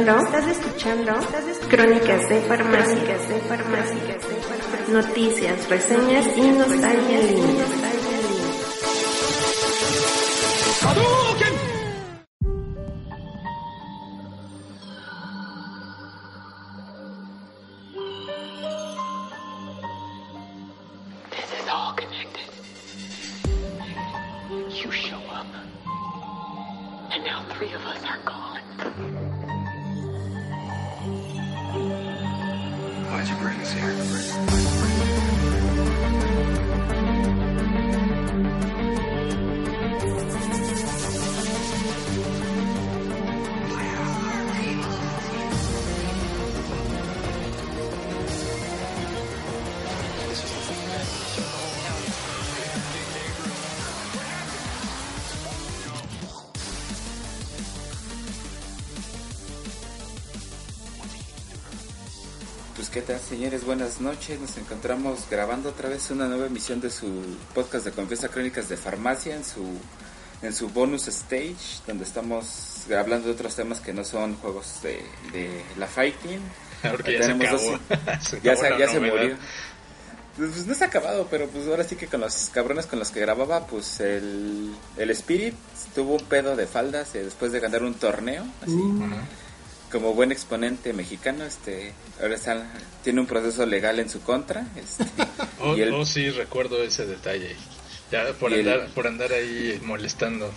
Estás escuchando, estás escuchando, crónicas de farmacias, de farmacias, de noticias, reseñas y nostalgia señores, buenas noches. Nos encontramos grabando otra vez una nueva emisión de su podcast de Confianza Crónicas de Farmacia en su en su bonus stage, donde estamos hablando de otros temas que no son juegos de, de la fighting. Porque ya se acabó. dos- Se ya acabó se, ya se murió. Pues pues no se ha acabado, pero pues ahora sí que con los cabrones con los que grababa, pues el, el Spirit tuvo un pedo de faldas eh, después de ganar un torneo, así Ajá. Como buen exponente mexicano, este, ahora está, tiene un proceso legal en su contra, este, Oh, y oh, sí, recuerdo ese detalle. Ya por andar, por andar ahí molestando.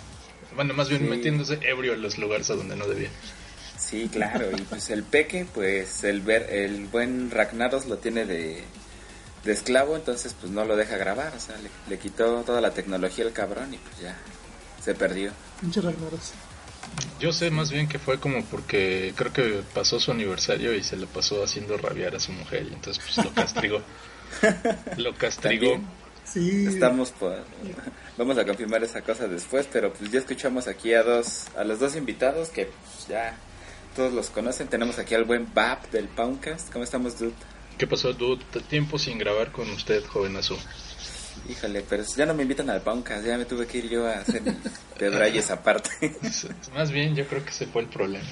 Bueno, más bien Sí. metiéndose ebrio en los lugares a donde no debía. sí, claro, y pues el peque, pues el ver, el buen Ragnaros lo tiene de, de esclavo, entonces pues no lo deja grabar, o sea, le, le quitó toda la tecnología al cabrón y pues ya se perdió. Pinche Ragnaros. Yo sé más bien que fue como porque creo que pasó su aniversario y se le pasó haciendo rabiar a su mujer y entonces pues lo castigó. lo castigó. Sí. Estamos por, vamos a confirmar esa cosa después, pero pues ya escuchamos aquí a dos, a los dos invitados que pues, ya todos los conocen. Tenemos aquí al buen Bap del Poundcast. ¿Cómo estamos, dude? ¿Qué pasó, dude? Tiempo sin grabar con usted, jovenazo. Híjole, pero ya no me invitan al Poundcast, ya me tuve que ir yo a hacer debrayes aparte. Más bien, yo creo que ese fue el problema.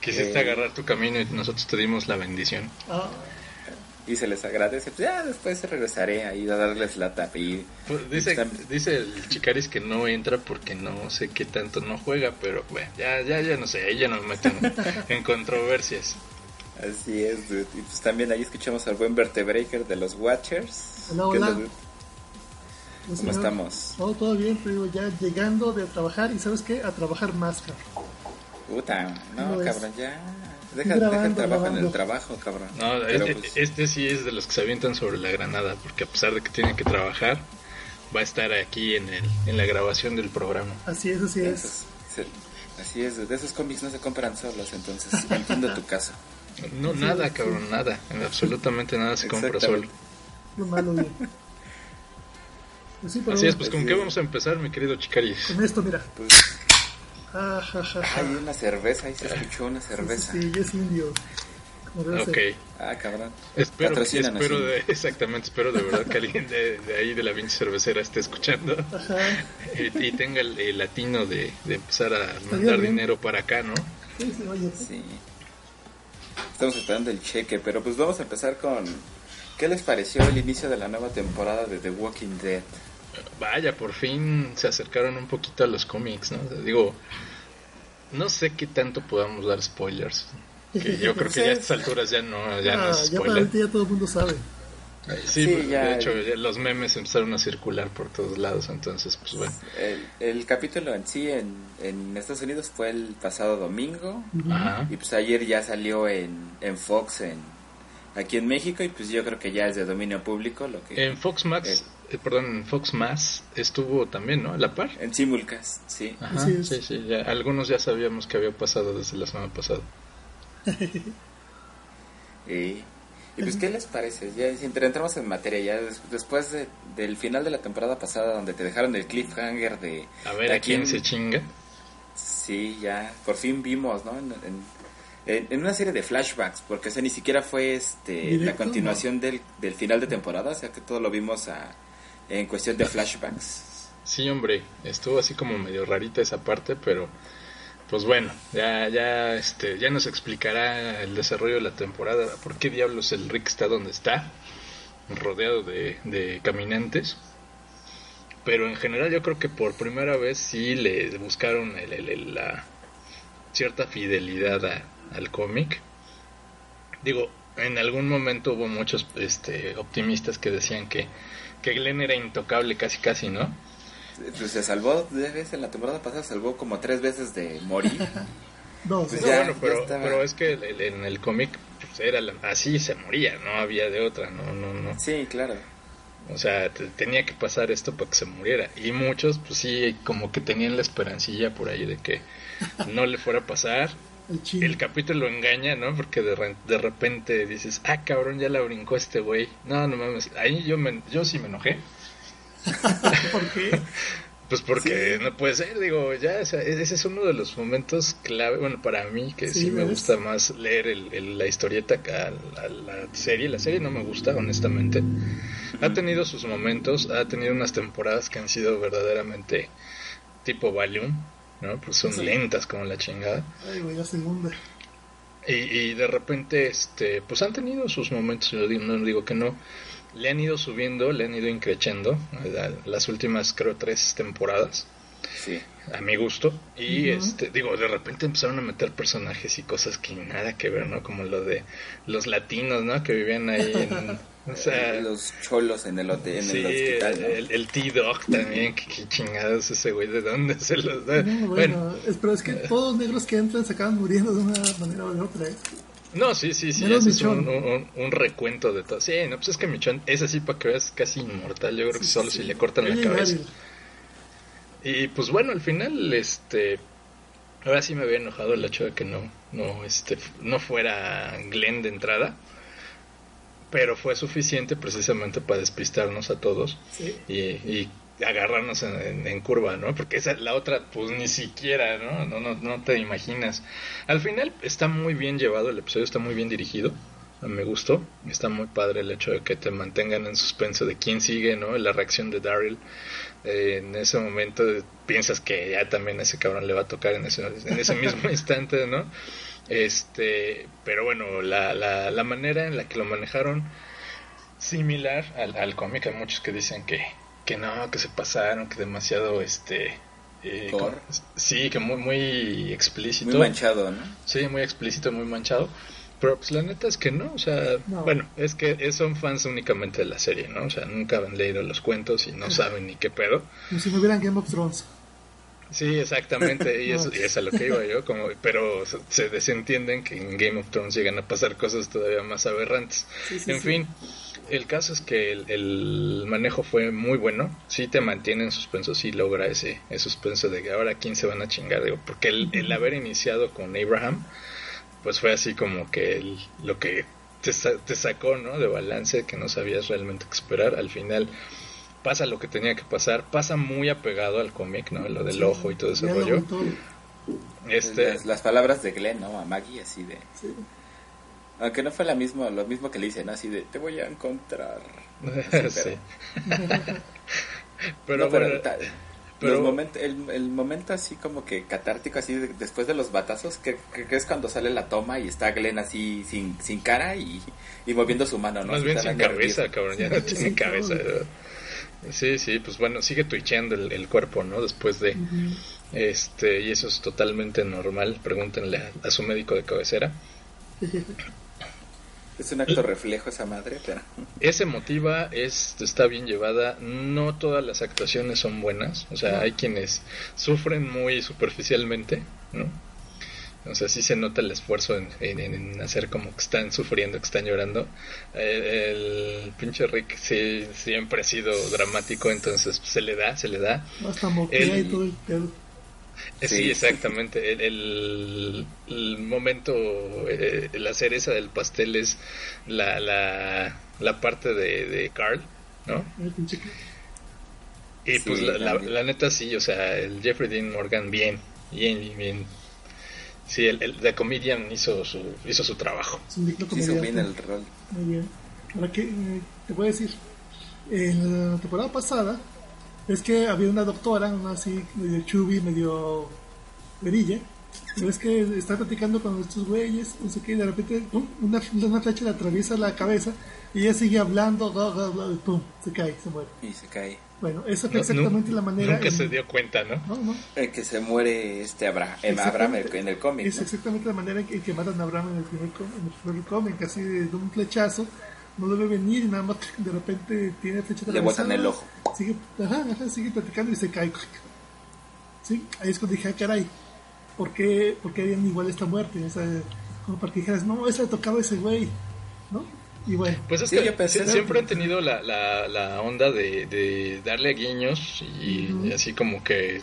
Quisiste Eh. agarrar tu camino y nosotros te dimos la bendición. Ah, y se les agradece. Pues ya después regresaré ahí a darles lata. Y, Pues dice, dice el Chicaris que no entra porque no sé qué tanto no juega, pero bueno, ya, ya, ya no sé, ya no me meten en controversias. así es, dude. Y pues también ahí escuchamos al buen Vertebreaker de los Watchers. Hola, ¿Qué hola. onda, ¿Cómo no, estamos? Todo, todo bien, pero ya llegando de trabajar y ¿sabes qué? A trabajar más, cabrón. Puta, no, No, es- cabrón, ya. Deja, Grabando, deja el trabajo en el trabajo, cabrón. No, este, pues, este sí es de los que se avientan sobre la granada, porque a pesar de que tiene que trabajar, va a estar aquí en, el, en la grabación del programa. Así es, así esos- es. así es, de esos cómics no se compran solos, entonces entiendo tu caso. No, nada, cabrón, nada, absolutamente nada se compra solo. Lo malo bien. Pues sí, pero Así es, pues ¿con Así qué vamos a empezar, mi querido Chicaris? con esto, mira. Pues, Ah, ja, ja, ja. hay una cerveza, ahí se escuchó una Sí, cerveza. sí, sí, es indio. Ok. Ah, cabrón. espero, espero sí. de, exactamente, espero de verdad que alguien de, de ahí de la pinche cervecera esté escuchando Ajá. y, y tenga el, el latino de, de empezar a mandar dinero para acá, ¿no? Sí, sí, oye. Sí. Estamos esperando el cheque, pero pues vamos a empezar con... ¿Qué les pareció el inicio de la nueva temporada de The Walking Dead? Vaya, por fin se acercaron un poquito a los cómics, ¿no? Digo, no sé qué tanto podamos dar spoilers. Que yo creo que ya a estas alturas ya no, ya no Ah, es ya para spoiler. ya todo el mundo sabe. Sí, Sí, pues, ya- de hecho ya los memes empezaron a circular por todos lados, entonces pues bueno. El, el capítulo en sí en, en Estados Unidos fue el pasado domingo Ajá. y pues ayer ya salió en, en Fox en aquí en México y pues yo creo que ya es de dominio público lo que En Fox Max, eh, perdón, en Fox Más estuvo también, ¿no? A la par. en Simulcast, sí. Ajá, es. sí, sí, ya, algunos ya sabíamos que había pasado desde la semana pasada. Y, y pues, ¿qué les parece? Ya si entramos en materia, ya des- después de- del final de la temporada pasada, donde te dejaron el cliffhanger de... A ver de a quién se chinga. Sí, ya, por fin vimos, ¿no? En, en- en- en una serie de flashbacks, porque o sea, ni siquiera fue este la continuación del, del final de temporada, o sea que todo lo vimos a, en cuestión de flashbacks. Sí, hombre, estuvo así como medio rarita esa parte, pero pues bueno, ya, ya, este, ya nos explicará el desarrollo de la temporada, por qué diablos el Rick está donde está, rodeado de, de caminantes. Pero en general yo creo que por primera vez sí le buscaron el- el- el- la cierta fidelidad al cómic. Digo, en algún momento hubo muchos este, optimistas que decían que, que Glenn era intocable casi casi, ¿no? Pues se salvó tres veces en la temporada pasada, se salvó como tres veces de morir. Dos. Pues No, ya, bueno, pero, pero es que el- el- en el cómic pues, era la- así se moría, no había de otra, no, no, no. Sí, claro. O sea, te- tenía que pasar esto para que se muriera. Y muchos, pues sí, como que tenían la esperancilla por ahí de que no le fuera a pasar. El capítulo engaña, ¿no? Porque de, re- de repente dices, ah, cabrón, ya la brincó este güey. No, no mames. Ahí yo, me, yo sí me enojé. ¿Por qué? Pues porque no puede ser, digo, ya, o sea, e-, ese es uno de los momentos clave, bueno, para mí, que sí, Sí, me gusta más leer el- el- la historieta que a la, la serie. La serie no me gusta, honestamente. Ha tenido sus momentos, ha tenido unas temporadas que han sido verdaderamente tipo Valium, ¿no? Pues son Sí. lentas como la chingada. Ay, güey, la segunda. Y, y de repente, este, pues han tenido sus momentos, yo digo- no digo que no. Le han ido subiendo, le han ido increchando las últimas, creo, tres temporadas Sí. A mi gusto y este digo de repente empezaron a meter personajes y cosas que nada que ver no como lo de los latinos no que vivían ahí en o sea los cholos en el, hotel, en sí, el hospital. ¿no? el, el T-Dog también que, que chingados ese güey de dónde se los da No, bueno, bueno, es, pero es que todos los negros que entran se acaban muriendo de una manera o de otra. ¿eh? no sí sí sí ese es un, un, un recuento de todo sí no pues es que Michon es así para que veas casi inmortal yo creo que Sí, solo sí, si sí. le cortan la cabeza. Y pues bueno, al final, este, ahora sí me había enojado el hecho de que no, no, este, no fuera Glenn de entrada, pero fue suficiente precisamente para despistarnos a todos Sí. y, y agarrarnos en, en- en curva, ¿no? Porque esa la otra, pues ni siquiera, ¿no? No, no, no te imaginas. Al final está muy bien llevado, el episodio está muy bien dirigido. Me gustó, está muy padre el hecho de que te mantengan en suspenso de quién sigue, ¿no? La reacción de Daryl. Eh, en ese momento piensas que ya también a ese cabrón le va a tocar en ese, en ese mismo instante, ¿no? Este, pero bueno, la, la, la manera en la que lo manejaron similar al, al cómic, hay muchos que dicen que, que no, que se pasaron, que demasiado, este... eh, como- sí, que muy, muy explícito. Muy manchado, ¿no? Sí, muy explícito, muy manchado. Pero pues la neta es que no, o sea, No. bueno, es que son fans únicamente de la serie, ¿no? O sea, nunca han leído los cuentos y no saben ni qué pedo. Como si no hubieran Game of Thrones. Sí, exactamente, y eso y es a lo que iba yo, como, pero se- se desentienden que en Game of Thrones llegan a pasar cosas todavía más aberrantes. Sí, sí, en sí. fin, el caso es que el, el manejo fue muy bueno, sí te mantiene en suspenso, sí logra ese, ese suspenso de que ahora quién se van a chingar, digo, porque el, el haber iniciado con Abraham, pues fue así como que el- lo que te, sa- te sacó, ¿no? De balance, que no sabías realmente qué esperar, al final pasa lo que tenía que pasar, pasa muy apegado al cómic, ¿no? Lo del Sí. ojo y todo ese rollo. Este, Las, las palabras de Glenn, ¿no? A Maggie, así de... Sí. Aunque no fue la mismo, lo mismo que le dice, ¿no? Así de, te voy a encontrar. sí. pero- pero No, pero bueno, pero- los moment- el, el momento así como que catártico, así de- después de los batazos, que, que- que es cuando sale la toma y está Glenn así sin, sin cara y, y moviendo su mano, ¿no? Más bien sin cabeza, cabrón, ya no tiene cabeza. Sí, sí, pues bueno, sigue twitcheando el, el cuerpo, ¿no? Después de... Este, y eso es totalmente normal, pregúntenle a, a su médico de cabecera. Es un acto reflejo esa madre, pero... Es emotiva, es, está bien llevada, no todas las actuaciones son buenas, o sea, hay quienes sufren muy superficialmente, ¿no? O sea, sí se nota el esfuerzo en, en- en hacer como que están sufriendo, que están llorando. Eh, el pinche Rick sí, siempre ha sido dramático, entonces se le da, se le da. Hasta moquea El- y todo el pedo. Sí, Sí. exactamente. El, el- el momento, eh, la cereza del pastel es la, la, la parte de, de Carl, ¿no? Y Sí, pues la, la- la neta sí, o sea, el Jeffrey Dean Morgan bien, bien, bien. Sí, el, el The Comedian hizo su, hizo su trabajo. Es un digno Sí hizo bien el rol. Muy bien. Ahora que eh, te voy a decir, en la temporada pasada es que había una doctora, una así medio chubby, medio verilla, Pero es que está platicando con estos güeyes, no sé qué, y de repente pum, una, una flecha le atraviesa la cabeza y ella sigue hablando, bla, bla, bla, y pum, se cae, se muere. Y se cae. Bueno, esa fue exactamente la manera. Nunca en- se dio cuenta, ¿no? No, no. El que se muere este Abra. Abraham en el- cómic. Es ¿no? exactamente la manera en que, en que matan a Abraham en el primer, com- en el primer cómic, así de, de un flechazo, no lo ve venir y nada más de repente tiene flecha Le botan el ojo. Sigue, ajá, ajá, sigue platicando y se cae. Sí, ahí es cuando dije, ah, caray, ¿por qué, por qué harían igual esta muerte? O sea, como para que dijeras, no, esa le tocaba a ese güey, ¿no? Y bueno, Pues es Sí, que yo pensé- sie- siempre han tenido la, la, la onda de, de darle guiños y, así como que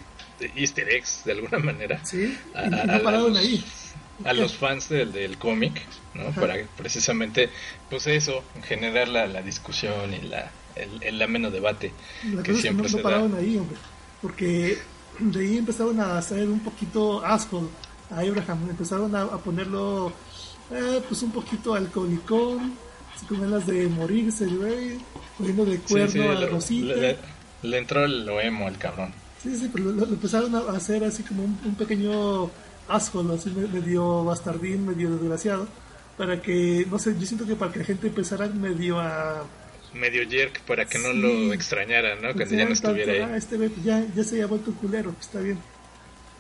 easter eggs de alguna manera sí, a- y a- no a- pararon a los- ahí. A los fans del, del cómic, ¿no? Ajá. Para precisamente, pues eso, generar la, la discusión y la, el, el ameno debate La que no, siempre no se da. pararon ahí, hombre. Porque de ahí empezaron a hacer un poquito asco a Abraham. Empezaron a, a ponerlo, eh, pues un poquito alcoholicón, así con ganas de morirse, güey, poniendo de Sí, cuerno sí, a le- Rosita. le, le entró el lo emo al cabrón. Sí, sí, pero lo, lo empezaron a hacer así como un, un pequeño asco, así me- medio bastardín, medio desgraciado. Para que, no sé, yo siento que para que la gente empezara medio a Medio jerk para que no Sí. lo extrañara, ¿no? Cuando ya no estuviera Ah, ahí. este güey, pues ya, ya se había vuelto un culero, pues está bien.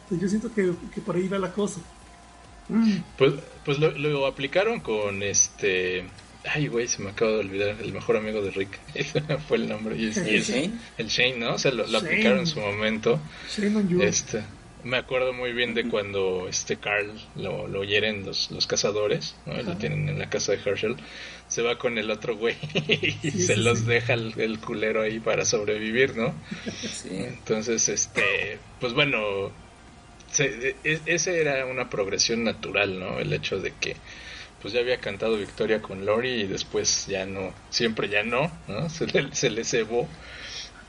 Pues yo siento que, que por ahí va la cosa. Mm, Pues, pues lo, lo aplicaron con este. Ay, güey, se me acaba de olvidar. El mejor amigo de Rick. Ese fue el nombre. Y es- y ¿El es- Shane? El Shane, ¿no? O sea, lo, lo Shane. aplicaron en su momento. Shame on you. Este, me acuerdo muy bien de cuando este Carl lo, lo hieren los, los cazadores, ¿no? Lo tienen en la casa de Herschel. Se va con el otro güey y Sí, se sí, los sí. deja el, el culero ahí para sobrevivir, ¿no? Entonces, este, pues bueno, se- e- ese era una progresión natural, ¿no? El hecho de que pues ya había cantado Victoria con Lori y después ya no, siempre ya no, ¿no? Se le, se le cebó.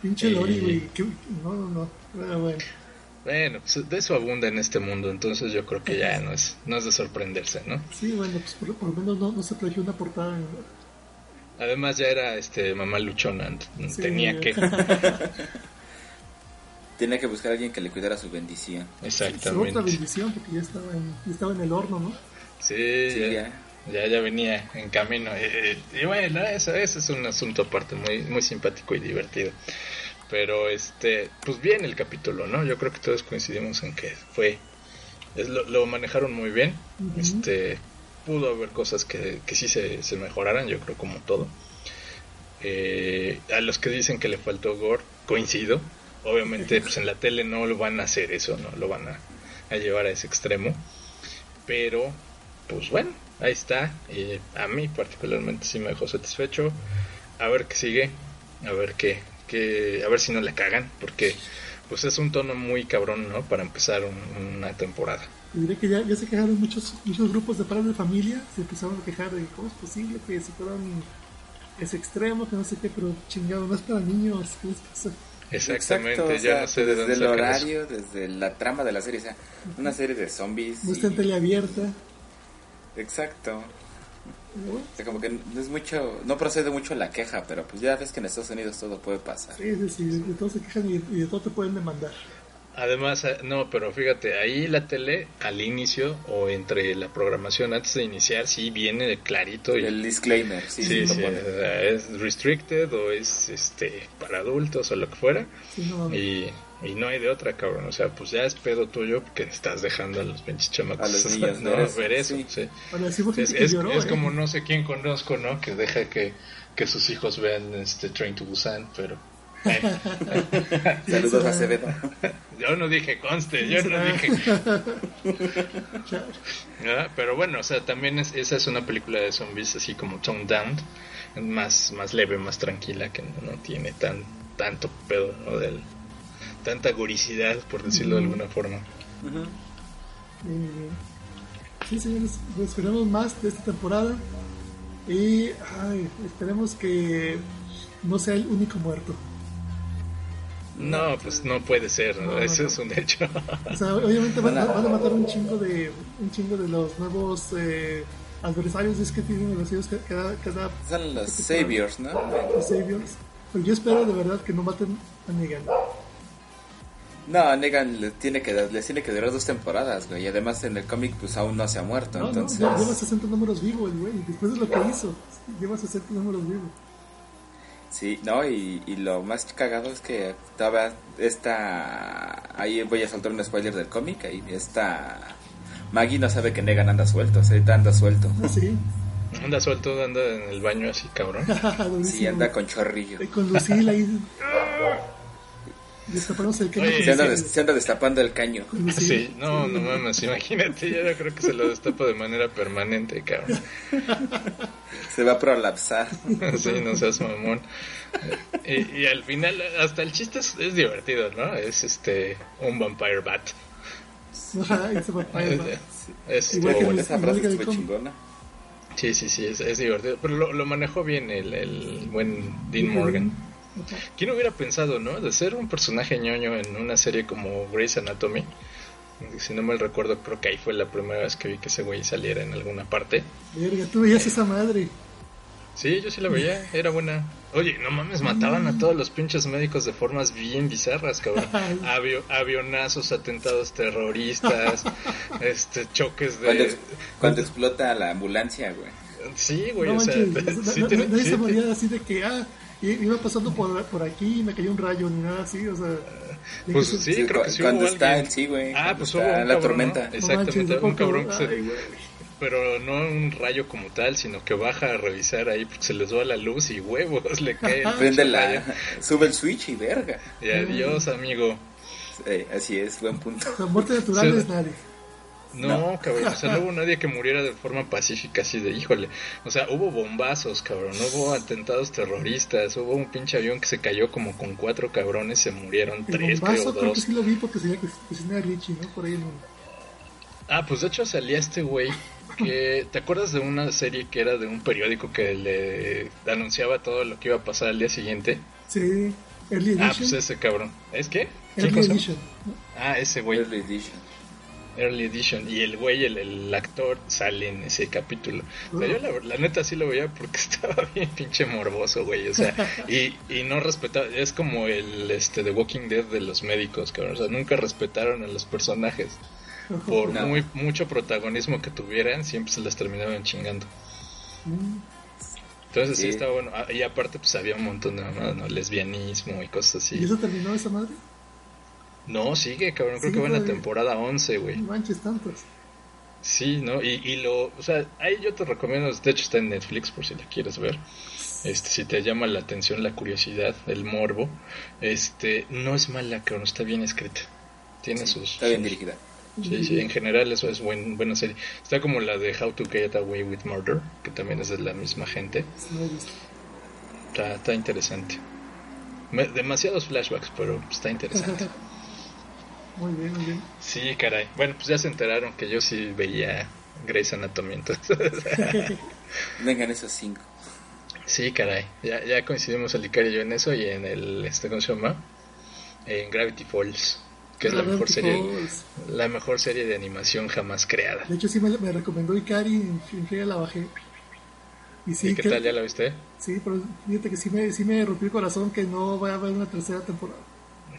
Pinche eh, Lori, güey. que- No, no, no. Bueno. Bueno, pues de eso abunda en este mundo, entonces yo creo que ya no es, no es de sorprenderse, ¿no? Sí, bueno, pues por, por lo menos no, no se plagió una portada. Además ya era este mamá luchona, Sí. tenía que, Tenía que buscar a alguien que le cuidara su bendición. Es otra exactamente. bendición porque ya estaba en, ya estaba en el horno, ¿no? Sí, Sí, ya, ya. ya, ya venía en camino. eh, eh, y bueno, eso, eso es un asunto aparte muy, muy simpático y divertido. Pero este, pues bien el capítulo, ¿no? Yo creo que todos coincidimos en que fue, es, lo, lo manejaron muy bien. Este, pudo haber cosas que, que sí se, se mejoraran, yo creo como todo. Eh, a los que dicen que le faltó gore, coincido. Obviamente, pues en la tele no lo van a hacer eso, no lo van a, a llevar a ese extremo. Pero, pues bueno, ahí está. Y a mí particularmente sí me dejó satisfecho. A ver qué sigue, a ver qué, qué a ver si no le cagan, porque pues es un tono muy cabrón, ¿no? Para empezar un- una temporada. Y diré que ya, ya se quejaron muchos, muchos grupos de padres de familia, se empezaron a quejar de cómo es posible que se fueran ese extremo, que no sé qué, pero chingado, no es para niños, ¿qué les pasa? Exactamente, Exacto, o ya sea, no sé de desde dónde el sacan eso. horario, desde la trama de la serie, o sea, una serie de zombies. No está y- teleabierta. Exacto. O sea, como que no es mucho, no procede mucho la queja, pero pues ya ves que en Estados Unidos todo puede pasar. Sí, sí, sí, de todo se quejan y, y de todo te pueden demandar. Además, eh, no, pero fíjate, ahí la tele al inicio o entre la programación antes de iniciar sí viene clarito y El disclaimer, sí, sí, lo sí, pone. o sea, es restricted o es este para adultos o lo que fuera Sí, no, y, y no hay de otra, cabrón, o sea, pues ya es pedo tuyo porque estás dejando a los pinches chamacos A los niños ¿no? ver eso, ver eso, sí. sí. Ahora sí hubo Es, que es- lloró, es ¿eh? como no sé quién conozco, ¿no? Que deja que, que sus hijos vean este Train to Busan, pero eh, Saludos a Acevedo. yo no dije conste, yo no dije Ya, ¿verdad? Pero bueno, o sea, también es, esa es una película de zombies así como toned down, más, más leve, más tranquila, que no, no tiene tan tanto pedo, ¿no? Del, tanta goricidad, por decirlo de alguna forma. bien. Sí, señores, pues esperamos más de esta temporada. Y ay, esperemos que no sea el único muerto. No, pues no puede ser, ¿no? No, no, Eso no. es un hecho. O sea, obviamente van, a- van a matar un chingo de un chingo de los nuevos eh, adversarios. Es que tienen adversarios que- cada, cada Son los Saviors, ¿no? los saviors. Pero yo espero de verdad que no maten a Negan. No, Negan le tiene que, le tiene que durar dos temporadas, güey. Y además en el cómic, pues aún no se ha muerto. No, entonces, no, lleva 60 números vivos, el güey. Después de lo que hizo, lleva 60 números vivos. sí, no, y, y lo más cagado es que estaba esta. Ahí voy a soltar un spoiler del cómic. Ahí esta. Maggie no sabe que Negan anda suelto, ahorita anda suelto. Ah, sí. Anda suelto, anda en el baño así, cabrón. Sí, anda con chorrillo. Con Lucila ahí. Destapamos el caño. Oye, Se anda, se anda destapando el caño. Lucila. Sí, no, no mames, imagínate, ya yo creo que se lo destapa de manera permanente, cabrón. Se va a prolapsar. Sí, no seas mamón. Y, y al final, hasta el chiste es, es divertido, ¿no? Es este, un vampire bat. Ajá, Es, va. es- Igual estuvo que. Esa frase el estuvo chingona. Sí, sí, sí, es, es divertido. Pero lo, lo manejó bien el, el buen Dean Morgan. ¿Quién hubiera pensado, no? De ser un personaje ñoño en una serie como Grey's Anatomy. Si no mal recuerdo, creo que ahí fue la primera vez que vi que ese güey saliera en alguna parte. Verga, tú veías esa madre. Sí, yo sí la veía, era buena. Oye, no mames, mataban a todos los pinches médicos de formas bien bizarras, cabrón. Avio- avionazos, atentados terroristas, este, choques Cuando, de... ex- cuando explota la ambulancia, güey. Sí, güey, no o sea, manches, sí no- no- tiene- nadie sí se moría así de que, ah, iba pasando por, por aquí y me cayó un rayo, ni nada así, o sea. Pues sí, Sí, creo que sí cuando hubo está alguien. el sí, güey. Ah, pues hubo un la cabrón, tormenta. ¿no? no manches, Exactamente, un cabrón que se... ay. Pero no un rayo como tal, sino que baja a revisar ahí porque se les va la luz y huevos le cae Prende la... rayo. Sube el switch y verga. Y adiós, amigo. Eh, así es, buen punto. La muerte natural Sí. es nadie. No, cabrón, o sea, no hubo nadie que muriera de forma pacífica así de híjole. O sea, hubo bombazos, cabrón, no hubo atentados terroristas, hubo un pinche avión que se cayó como con cuatro cabrones, se murieron El tres, creo, bombazo creo que dos. sí lo vi porque sería que cocina Richie, ¿no? Por ahí en un... Ah, pues de hecho salía este güey que... ¿Te acuerdas de una serie que era de un periódico que le anunciaba todo lo que iba a pasar al día siguiente? Sí, Early Edition. Ah, pues ese cabrón. ¿Es qué? ¿Quién Early cosa? Edition. Ah, ese güey. Early Edition. Early Edition. Y el güey, el, el actor, sale en ese capítulo. O sea, yo la, la neta sí lo veía porque estaba bien pinche morboso, güey. O sea, y, y no respetaba. Es como el este The Walking Dead de los médicos, cabrón. O sea, nunca respetaron a los personajes. Por No. muy mucho protagonismo que tuvieran, siempre se las terminaban chingando. Entonces sí, Sí. estaba bueno. Ah, Y aparte, pues había un montón de mamadas, ¿no? lesbianismo y cosas así. ¿Y eso terminó esa madre? No, sigue, cabrón. Creo Sí, que va en la temporada 11, güey. No manches tantos. Sí, ¿no? Y, y lo, o sea, ahí yo te recomiendo, de hecho está en Netflix por si la quieres ver. Este, si te llama la atención, la curiosidad, el morbo, este, no es mala, cabrón, está bien escrita. Tiene sus... Está bien dirigida. Sí, sí, en general eso es buen, buena serie. Está como la de How to Get Away with Murder, que también es de la misma gente. Está, está interesante. Me- demasiados flashbacks, pero está interesante. Muy bien, muy bien. Sí, caray. Bueno, pues ya se enteraron que yo sí veía Grey's Anatomy, entonces... Vengan esos cinco. Sí, caray. Ya, ya coincidimos el Icario y yo en eso y en el, este, ¿cómo se llama? En Gravity Falls, que es la mejor serie, Falls. la mejor serie de animación jamás creada. De hecho, sí me, me recomendó Ikari y en friega la bajé. Y sí, ¿Y qué que- tal? ¿Ya la viste? sí, pero fíjate que sí me, sí me rompió el corazón que no vaya a haber una tercera temporada.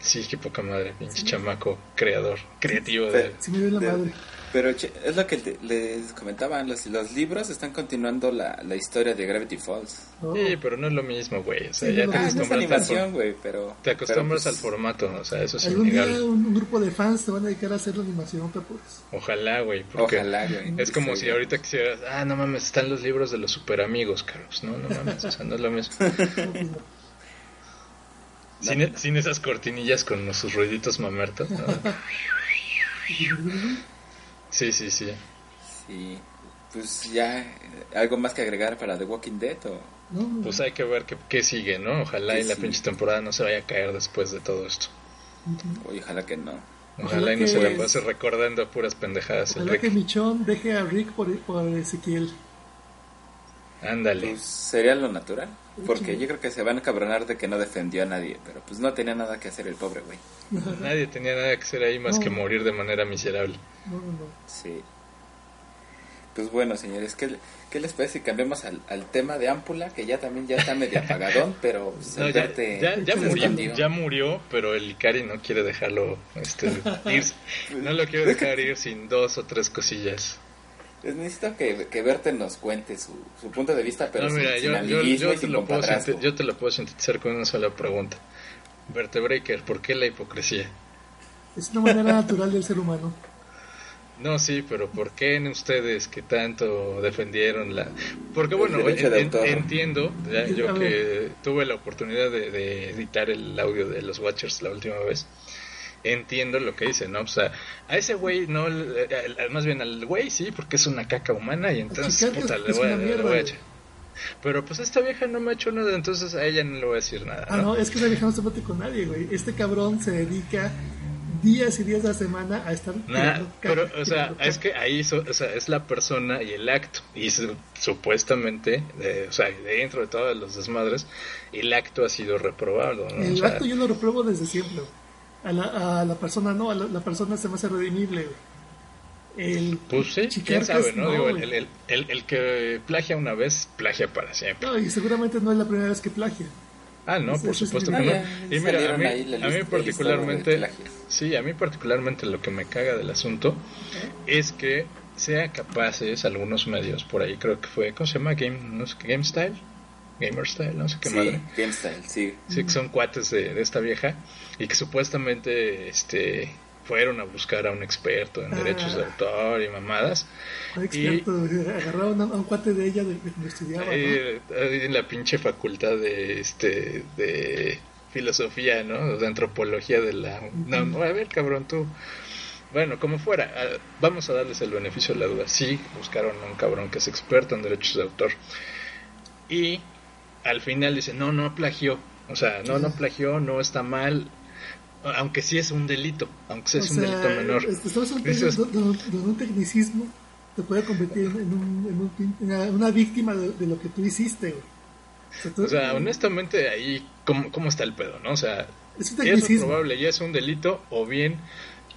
Sí, qué poca madre, pinche chamaco, creador, creativo de... Pero, Sí me dio la de- madre. pero es lo que te- les comentaban, los, los libros están continuando la, la historia de Gravity Falls. No, Sí, pero no es lo mismo, güey. O sea, Sí, ya no, te no acostumbras, al, animación, güey, pero... te acostumbras pero, al pues, formato, o sea, eso es Algún día innegable. un, un grupo de fans se van a dedicar a hacer la animación, te apures. Ojalá, güey, porque Ojalá, güey. es como Sí, si ahorita quisieras, ah, no mames, están los libros de los super amigos, Carlos. No, no mames, o sea, no es lo mismo. Sin, e- sin esas cortinillas con sus ruiditos mamertos. ¿no? Sí, sí, sí. Sí. Pues ya, ¿algo más que agregar para The Walking Dead o...? No, Pues hay que ver qué, qué sigue, ¿no? Ojalá ¿Qué y la sigue? pinche temporada no se vaya a caer después de todo esto. Oye, ojalá que no. Ojalá, Ojalá y no que- se le pase recordando puras pendejadas el Ojalá que Rick. Michón deje a Rick por, por Ezequiel. Ándale. Pues sería lo natural. Porque yo creo que se van a cabronar de que no defendió a nadie. Pero pues no tenía nada que hacer el pobre güey. Nadie tenía nada que hacer ahí más No. que morir de manera miserable. No, no, no. Sí. Pues bueno, señores, ¿qué, qué les parece si cambiamos al, al tema de Ámpula, que ya también ya está medio apagadón, pero pues, No, ya, ya, murió, ya murió, pero el Ikari no quiere dejarlo este, ir. No lo quiere dejar ir sin dos o tres cosillas. Pues necesito que, que Verte nos cuente su, su punto de vista, pero No, mira, sin yo, yo, yo te sin lo puedo yo te lo puedo sintetizar con una sola pregunta. Vertebreaker, ¿por qué la hipocresía? Es una manera natural del ser humano. No, sí, pero ¿por qué en ustedes que tanto defendieron la...? Porque bueno, en- entiendo, ya, yo que tuve la oportunidad de, de editar el audio de los Watchers la última vez, entiendo lo que dice, ¿no? O sea, a ese güey, no, más bien al güey sí, porque es una caca humana y entonces, puta, es- le es voy, a- una le voy a echar. Pero pues esta vieja no me ha hecho nada, entonces a ella no le voy a decir nada, Ah, no, es que esa vieja no se mete con nadie, güey. Este cabrón se dedica días y días de la semana a estar. Nah, pero, o sea, es que ahí so- o sea, es la persona y el acto. Y su- supuestamente, eh, o sea, dentro de todos los desmadres, el acto ha sido reprobado. ¿no? O El sea, acto yo lo repruebo desde siempre. A la, a la persona no, a la, la persona se me hace redimible. güey. El Pues sí, quién sabe, ¿no? Digo, güey. el, el, el, el que plagia una vez, plagia para siempre. No, y seguramente no es la primera vez que plagia. Ah, no, Ese- por supuesto que no. Y mira, a mí, a mí particularmente, sí, a mí particularmente lo que me caga del asunto es que sea capaces algunos medios por ahí, creo que fue, ¿cómo se llama? Game, no sé, Game Style, Gamer Style, no sé qué Sí, madre. GameStyle, sí. Sí, que son cuates de, de esta vieja y que supuestamente este fueron a buscar a un experto en Ah. derechos de autor y mamadas Un experto, güey, agarraron a, un cuate de ella de, cuando estudiaba. eh, en la pinche facultad de este de filosofía, ¿no? De antropología de la no, no, a ver, cabrón, tú bueno, como fuera, ah, vamos a darles el beneficio de la duda. Sí, buscaron a un cabrón que es experto en derechos de autor. Y al final dice, no, no plagió. O sea, no, no plagió, no está mal. Aunque sí es un delito, aunque sí es O un sea, delito menor. Estamos Dices- de, un- tecnicismo te puede convertir en, un, un una, víctima de, de lo que tú hiciste, güey. O sea, tú- O sea, honestamente, ahí, ¿cómo, cómo está el pedo, no? O sea, es un es reprobable y es un delito, o bien,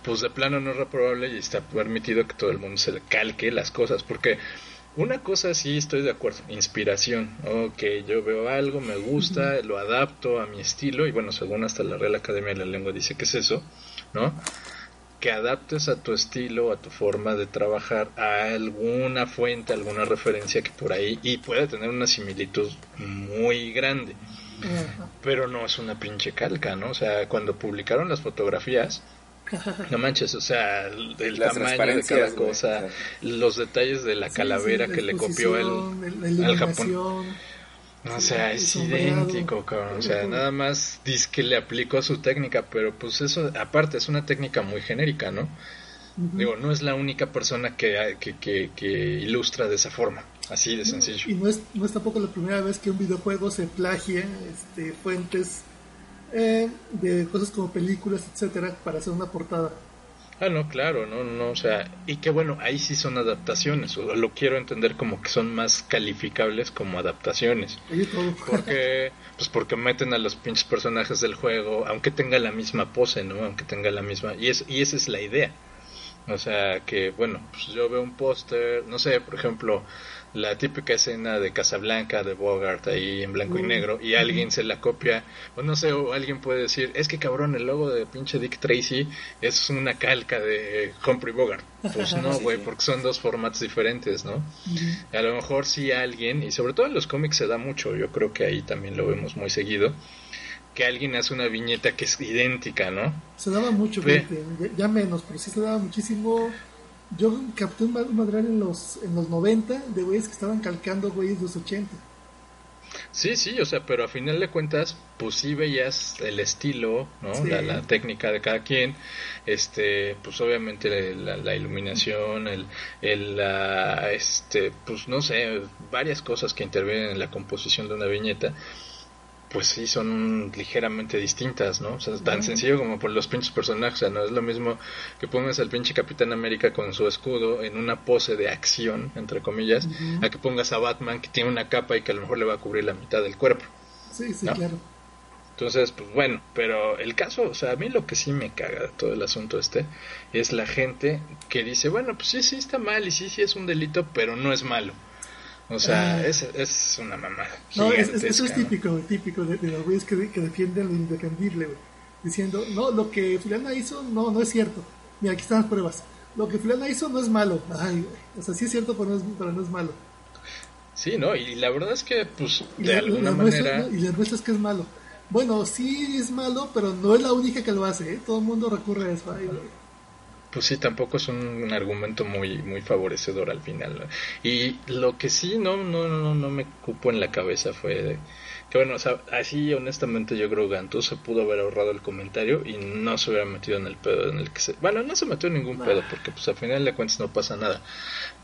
pues de plano no es reprobable y está permitido que todo el mundo se le calque las cosas, porque una cosa sí estoy de acuerdo, inspiración, ok, yo veo algo, me gusta, lo adapto a mi estilo, y bueno, según hasta la Real Academia de la Lengua dice que es eso, ¿no? Que adaptes a tu estilo, a tu forma de trabajar, a alguna fuente, alguna referencia que por ahí, y puede tener una similitud muy grande pero no es una pinche calca, ¿no? O sea, cuando publicaron las fotografías, no manches, o sea, el, tamaño de cada cosa, los detalles de la Sí, calavera sí, la que le copió el, al Japón. O sea, es idéntico, cabrón. O sea, nada más dice que le aplicó su técnica, pero pues eso, aparte, es una técnica muy genérica, ¿no? Ujú. Digo, no es la única persona que, que, que, que ilustra de esa forma, así de sencillo. Y no es, no es tampoco la primera vez que un videojuego se plagia este, fuentes eh, de cosas como películas, etcétera, para hacer una portada. Ah, no, claro, no, no, o sea, y que bueno, ahí sí son adaptaciones, o lo quiero entender como que son más calificables como adaptaciones, porque, pues porque meten a los pinches personajes del juego, aunque tenga la misma pose, ¿no? Aunque tenga la misma, y, es, y esa es la idea, o sea, que bueno, pues yo veo un póster, no sé, por ejemplo, la típica escena de Casablanca de Bogart ahí en blanco y negro y alguien se la copia o no sé o alguien puede decir es que cabrón el logo de pinche Dick Tracy es una calca de Humphrey Bogart pues no güey sí. porque son dos formatos diferentes no a lo mejor sí alguien y sobre todo en los cómics se da mucho yo creo que ahí también lo vemos muy seguido que alguien hace una viñeta que es idéntica no Se daba mucho, ya menos, pero sí se daba muchísimo. Yo capté un, ma- un material en los, en los 90 de güeyes que estaban calcando güeyes de los 80. Sí, sí, o sea, pero a final de cuentas, pues sí veías el estilo, ¿no? Sí. La, la técnica de cada quien, este, pues obviamente la, la iluminación, el, el, la, este, pues no sé, varias cosas que intervienen en la composición de una viñeta, pues sí son ligeramente distintas, ¿no? O sea, tan sencillo como por los pinches personajes, o sea, no es lo mismo que pongas al pinche Capitán América con su escudo en una pose de acción, entre comillas, a que pongas a Batman que tiene una capa y que a lo mejor le va a cubrir la mitad del cuerpo. Sí, sí, ¿No? claro. Entonces, pues bueno, pero el caso, o sea, a mí lo que sí me caga de todo el asunto este es la gente que dice, bueno, pues sí, sí está mal y sí, sí es un delito, pero no es malo. O sea, Ah. es, es una mamada. No, es- es- eso es típico, típico de, de los güeyes que, que defienden lo indefendible, güey. Diciendo, no, lo que Fulana hizo no, no es cierto. Mira, aquí están las pruebas. Lo que Fulana hizo no es malo. Ay. O sea, sí es cierto, pero no es, pero no es malo. Sí, ¿no? Y la verdad es que, pues, Y de la, alguna la manera... y la muestra es que es malo. Bueno, sí es malo, pero no es la única que lo hace. ¿eh? Todo el mundo recurre a eso. Ay, güey. Pues sí, tampoco es un argumento muy muy favorecedor al final. ¿no? Y lo que sí no no no no me cupo en la cabeza fue de- que bueno, o sea, así honestamente yo creo que Gantú se pudo haber ahorrado el comentario y no se hubiera metido en el pedo en el que se... Bueno, no se metió en ningún pedo porque pues al final de cuentas no pasa nada.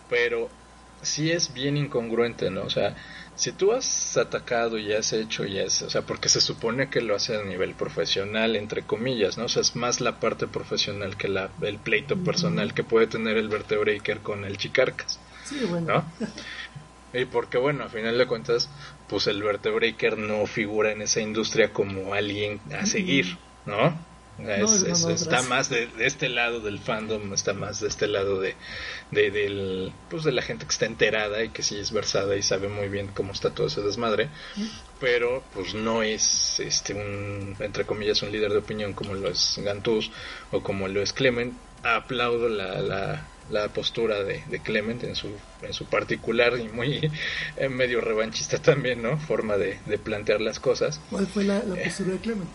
Pero sí es bien incongruente, ¿no? O sea, si tú has atacado y has hecho y has, o sea, porque se supone que lo hace a nivel profesional, entre comillas, ¿no? O sea, es más la parte profesional que la, el pleito personal que puede tener el vertebreaker con el chicarcas, Sí, bueno. ¿no? Y porque, bueno, a final de cuentas, pues el vertebreaker no figura en esa industria como alguien a seguir, ¿no? No, es- es está más de, de este lado del fandom, está más de este lado de, de, del, pues de la gente que está enterada y que sí es versada y sabe muy bien cómo está todo ese desmadre, pero pues no es este un, entre comillas, un líder de opinión como lo es Gantús o como lo es Clement. Aplaudo la, la, la postura de, de Clement en su, en su particular y muy eh, medio revanchista también, ¿no? Forma de, plantear las cosas. ¿Cuál fue la, la postura de Clement?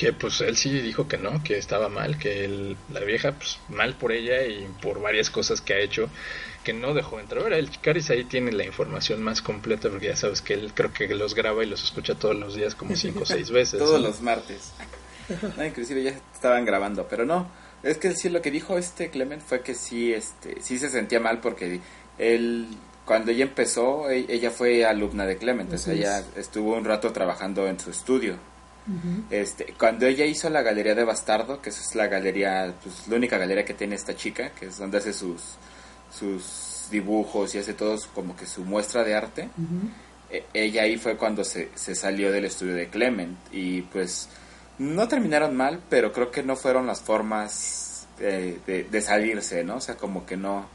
Que pues él sí dijo que no, que estaba mal, que él- la vieja, pues mal por ella y por varias cosas que ha hecho, que no dejó entrever. El Chicaris ahí tiene la información más completa, porque ya sabes que él creo que los graba y los escucha todos los días como cinco o seis veces. Todos ¿no? los martes. No, inclusive ya estaban grabando, pero no. Es que sí lo que dijo este Clement fue que sí, este, sí se sentía mal porque él, cuando ella empezó, e- ella fue alumna de Clement, o sea, Así ella es. estuvo un rato trabajando en su estudio. Este, cuando ella hizo la galería de Bastardo, que esa es la galería, pues la única galería que tiene esta chica, que es donde hace sus sus dibujos y hace todo su- como que su muestra de arte. E- ella ahí fue cuando se, se salió del estudio de Clement y pues no terminaron mal, pero creo que no fueron las formas de, de- de salirse, ¿no? O sea, como que no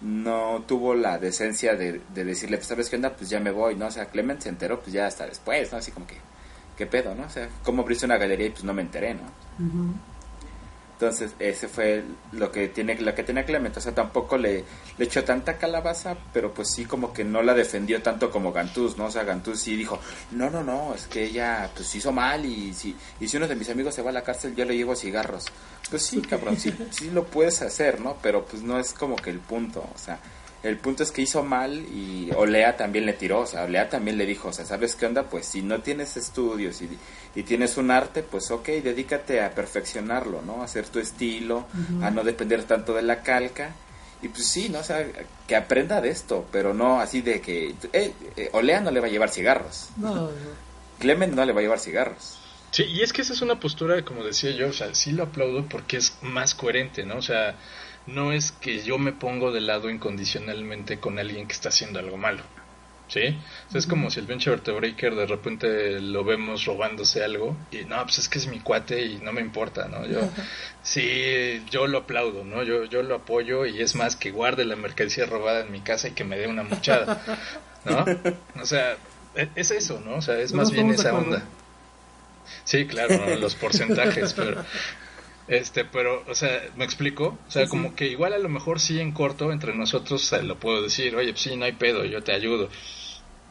no tuvo la decencia de, de decirle, pues, ¿sabes qué onda? Pues ya me voy, ¿no? O sea, Clement se enteró, pues ya hasta después, ¿no? Así como que, ¿qué pedo, no? O sea, ¿cómo abriste una galería y pues no me enteré, ¿no? Ujú. Entonces, ese fue lo que tiene lo que tenía Clement, o sea, tampoco le, le echó tanta calabaza, pero pues sí como que no la defendió tanto como Gantús, ¿no? O sea, Gantús sí dijo, "No, no, no, es que ella pues hizo mal y si y si uno de mis amigos se va a la cárcel, yo le llevo cigarros." Pues sí, cabrón, sí, sí lo puedes hacer, ¿no? Pero pues no es como que el punto, o sea, el punto es que hizo mal y Olea también le tiró, o sea, Olea también le dijo, o sea, ¿sabes qué onda? Pues si no tienes estudios y, y tienes un arte, pues ok, dedícate a perfeccionarlo, ¿no? A hacer tu estilo, a no depender tanto de la calca. Y pues sí, ¿no? O sea, que aprenda de esto, pero no así de que... eh, eh, Olea no le va a llevar cigarros, No, no. Clement no le va a llevar cigarros. Sí, y es que esa es una postura, como decía yo, o sea, sí lo aplaudo porque es más coherente, ¿no? O sea, no es que yo me pongo de lado incondicionalmente con alguien que está haciendo algo malo, ¿sí? O sea, es como si el pinche vertebreaker de repente lo vemos robándose algo y no, pues es que es mi cuate y no me importa, ¿no? Yo, sí, yo lo aplaudo, ¿no? Yo, yo lo apoyo y es más que guarde la mercancía robada en mi casa y que me dé una muchada, ¿no? O sea, e- es eso, ¿no? O sea, es más bien esa onda. Sí, claro, ¿no? los porcentajes, pero este, pero, o sea, ¿me explico? O sea, Sí, como sí. que igual a lo mejor sí en corto entre nosotros se lo puedo decir, oye, pues sí, no hay pedo, yo te ayudo.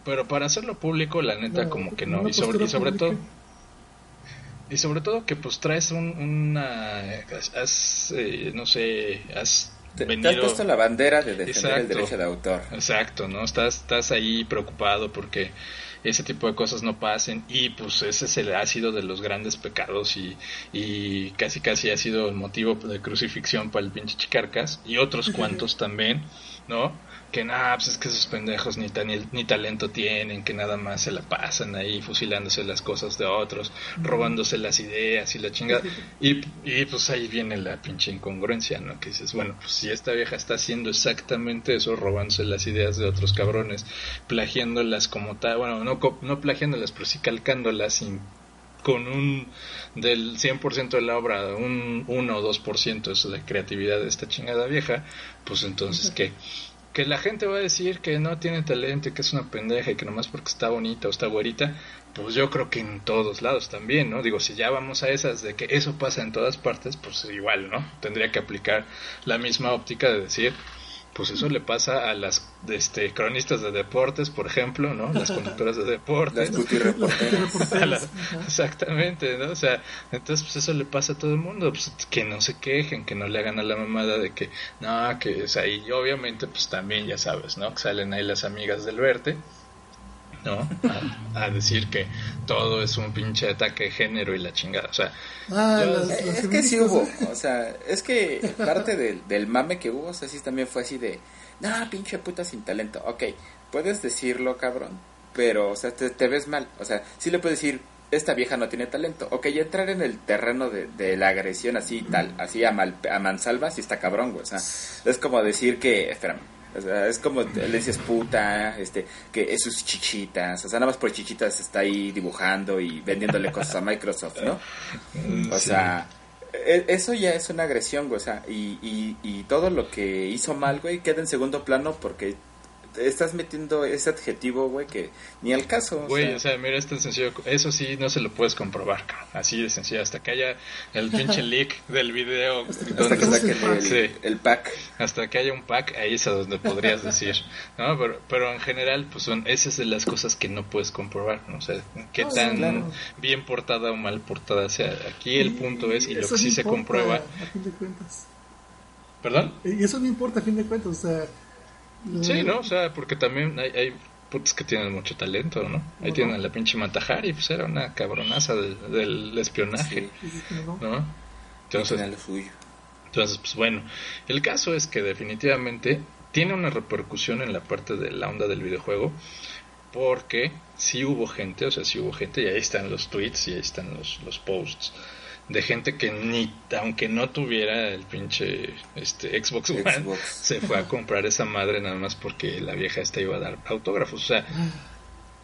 Pero para hacerlo público, la neta, No, como que no. Y sobre, postura y sobre todo, y sobre todo que pues traes un, una, has, eh, no sé, has Te, te venido... has puesto la bandera de defender el derecho de autor. Exacto, ¿no? Estás, estás ahí preocupado porque ese tipo de cosas no pasen y pues ese es el, ha sido de los grandes pecados y, y casi casi ha sido el motivo de crucifixión para el pinche Chicarcas y otros cuantos también, ¿no? Que nada, pues es que esos pendejos ni, tan, ni, talento tienen, que nada más se la pasan ahí fusilándose las cosas de otros, robándose las ideas y la chingada. Y, y pues ahí viene la pinche incongruencia, ¿no? Que dices, bueno, pues si esta vieja está haciendo exactamente eso, robándose las ideas de otros cabrones, plagiándolas como tal, bueno, no, no plagiándolas, pero sí calcándolas sin con un del 100% de la obra, un 1 o 2% es la creatividad de esta chingada vieja, pues entonces, ¿qué? Que la gente va a decir que no tiene talento que es una pendeja y que nomás porque está bonita o está güerita, pues yo creo que en todos lados también, ¿no? Digo, si ya vamos a esas de que eso pasa en todas partes, pues igual, ¿no? Tendría que aplicar la misma óptica de decir, pues eso le pasa a las este, cronistas de deportes, por ejemplo, ¿no? Las conductoras de deportes. Las exactamente, ¿no? O sea, entonces pues eso le pasa a todo el mundo, pues que no se quejen, que no le hagan a la mamada de que, no, que, o sea, y obviamente pues también ya sabes, ¿no? Que salen ahí las amigas del verte ¿no? A, decir que todo es un pinche ataque de género y la chingada. O sea, ah, es que sí hubo, o sea, es que parte del, del mame que hubo, o sea, sí también fue así de, no, pinche puta sin talento. Ok, puedes decirlo, cabrón, pero, o sea, te, ves mal. O sea, sí le puedes decir, esta vieja no tiene talento. Ok, entrar en el terreno de, de la agresión así tal, así a, mal, a mansalva, sí está cabrón, güey. O sea, es como decir que, espérame, es como le dices puta, este, que es sus chichitas, o sea, nada más por chichitas está ahí dibujando y vendiéndole cosas a Microsoft, ¿no? O sea, e, eso ya es una agresión, güey, o sea, y, y, y todo lo que hizo mal, güey, queda en segundo plano porque estás metiendo ese adjetivo, güey, que ni al caso. Güey, o, sea, mira, es tan sencillo. Eso sí, no se lo puedes comprobar, Así de sencillo. Hasta que haya el pinche leak del video. Hasta que el, el, pack. Hasta que haya un pack, ahí es a donde podrías decir. ¿no? Pero, pero en general, pues son esas de las cosas que no puedes comprobar. ¿no? O sea, qué tan bien portada o mal portada sea. Aquí el punto es, y lo que sí se comprueba. A fin de cuentas. ¿Perdón? Y eso no importa a fin de cuentas. O sea Sí, ¿no? O sea, porque también hay, hay putos que tienen mucho talento, ¿no? Ahí tienen la pinche Matajari, pues era una cabronaza del, espionaje, ¿no? Entonces, entonces, pues bueno, el caso es que definitivamente tiene una repercusión en la parte de la onda del videojuego, porque sí hubo gente, o sea, sí hubo gente, y ahí están los tweets y ahí están los, los posts de gente que ni aunque no tuviera el pinche este Xbox One se fue a comprar esa madre nada más porque la vieja esta iba a dar autógrafos. O sea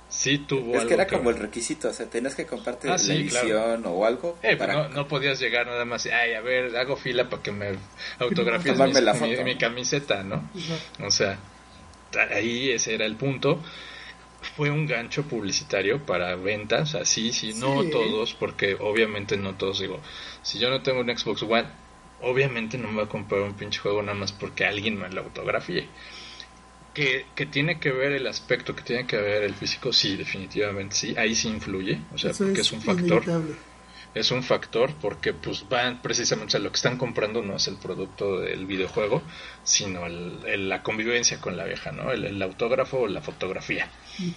sí tuvo es que era como el requisito o sea tenías que comprarte ah, la edición o algo eh, pues no, no, podías llegar nada más ay a ver hago fila para que me autografíes mi, mi, camiseta no o sea ahí ese era el punto fue un gancho publicitario para ventas, así, sí, no todos, porque obviamente no todos, digo, si yo no tengo un Xbox One, obviamente no me voy a comprar un pinche juego nada más porque alguien me lo autografíe. Que, que tiene que ver el aspecto, que tiene que ver el físico, sí, definitivamente sí, ahí sí influye, o sea, porque es, un factor es un factor porque pues van precisamente, o lo que están comprando no es el producto del videojuego, sino el, la convivencia con la vieja, ¿no? El, autógrafo o la fotografía.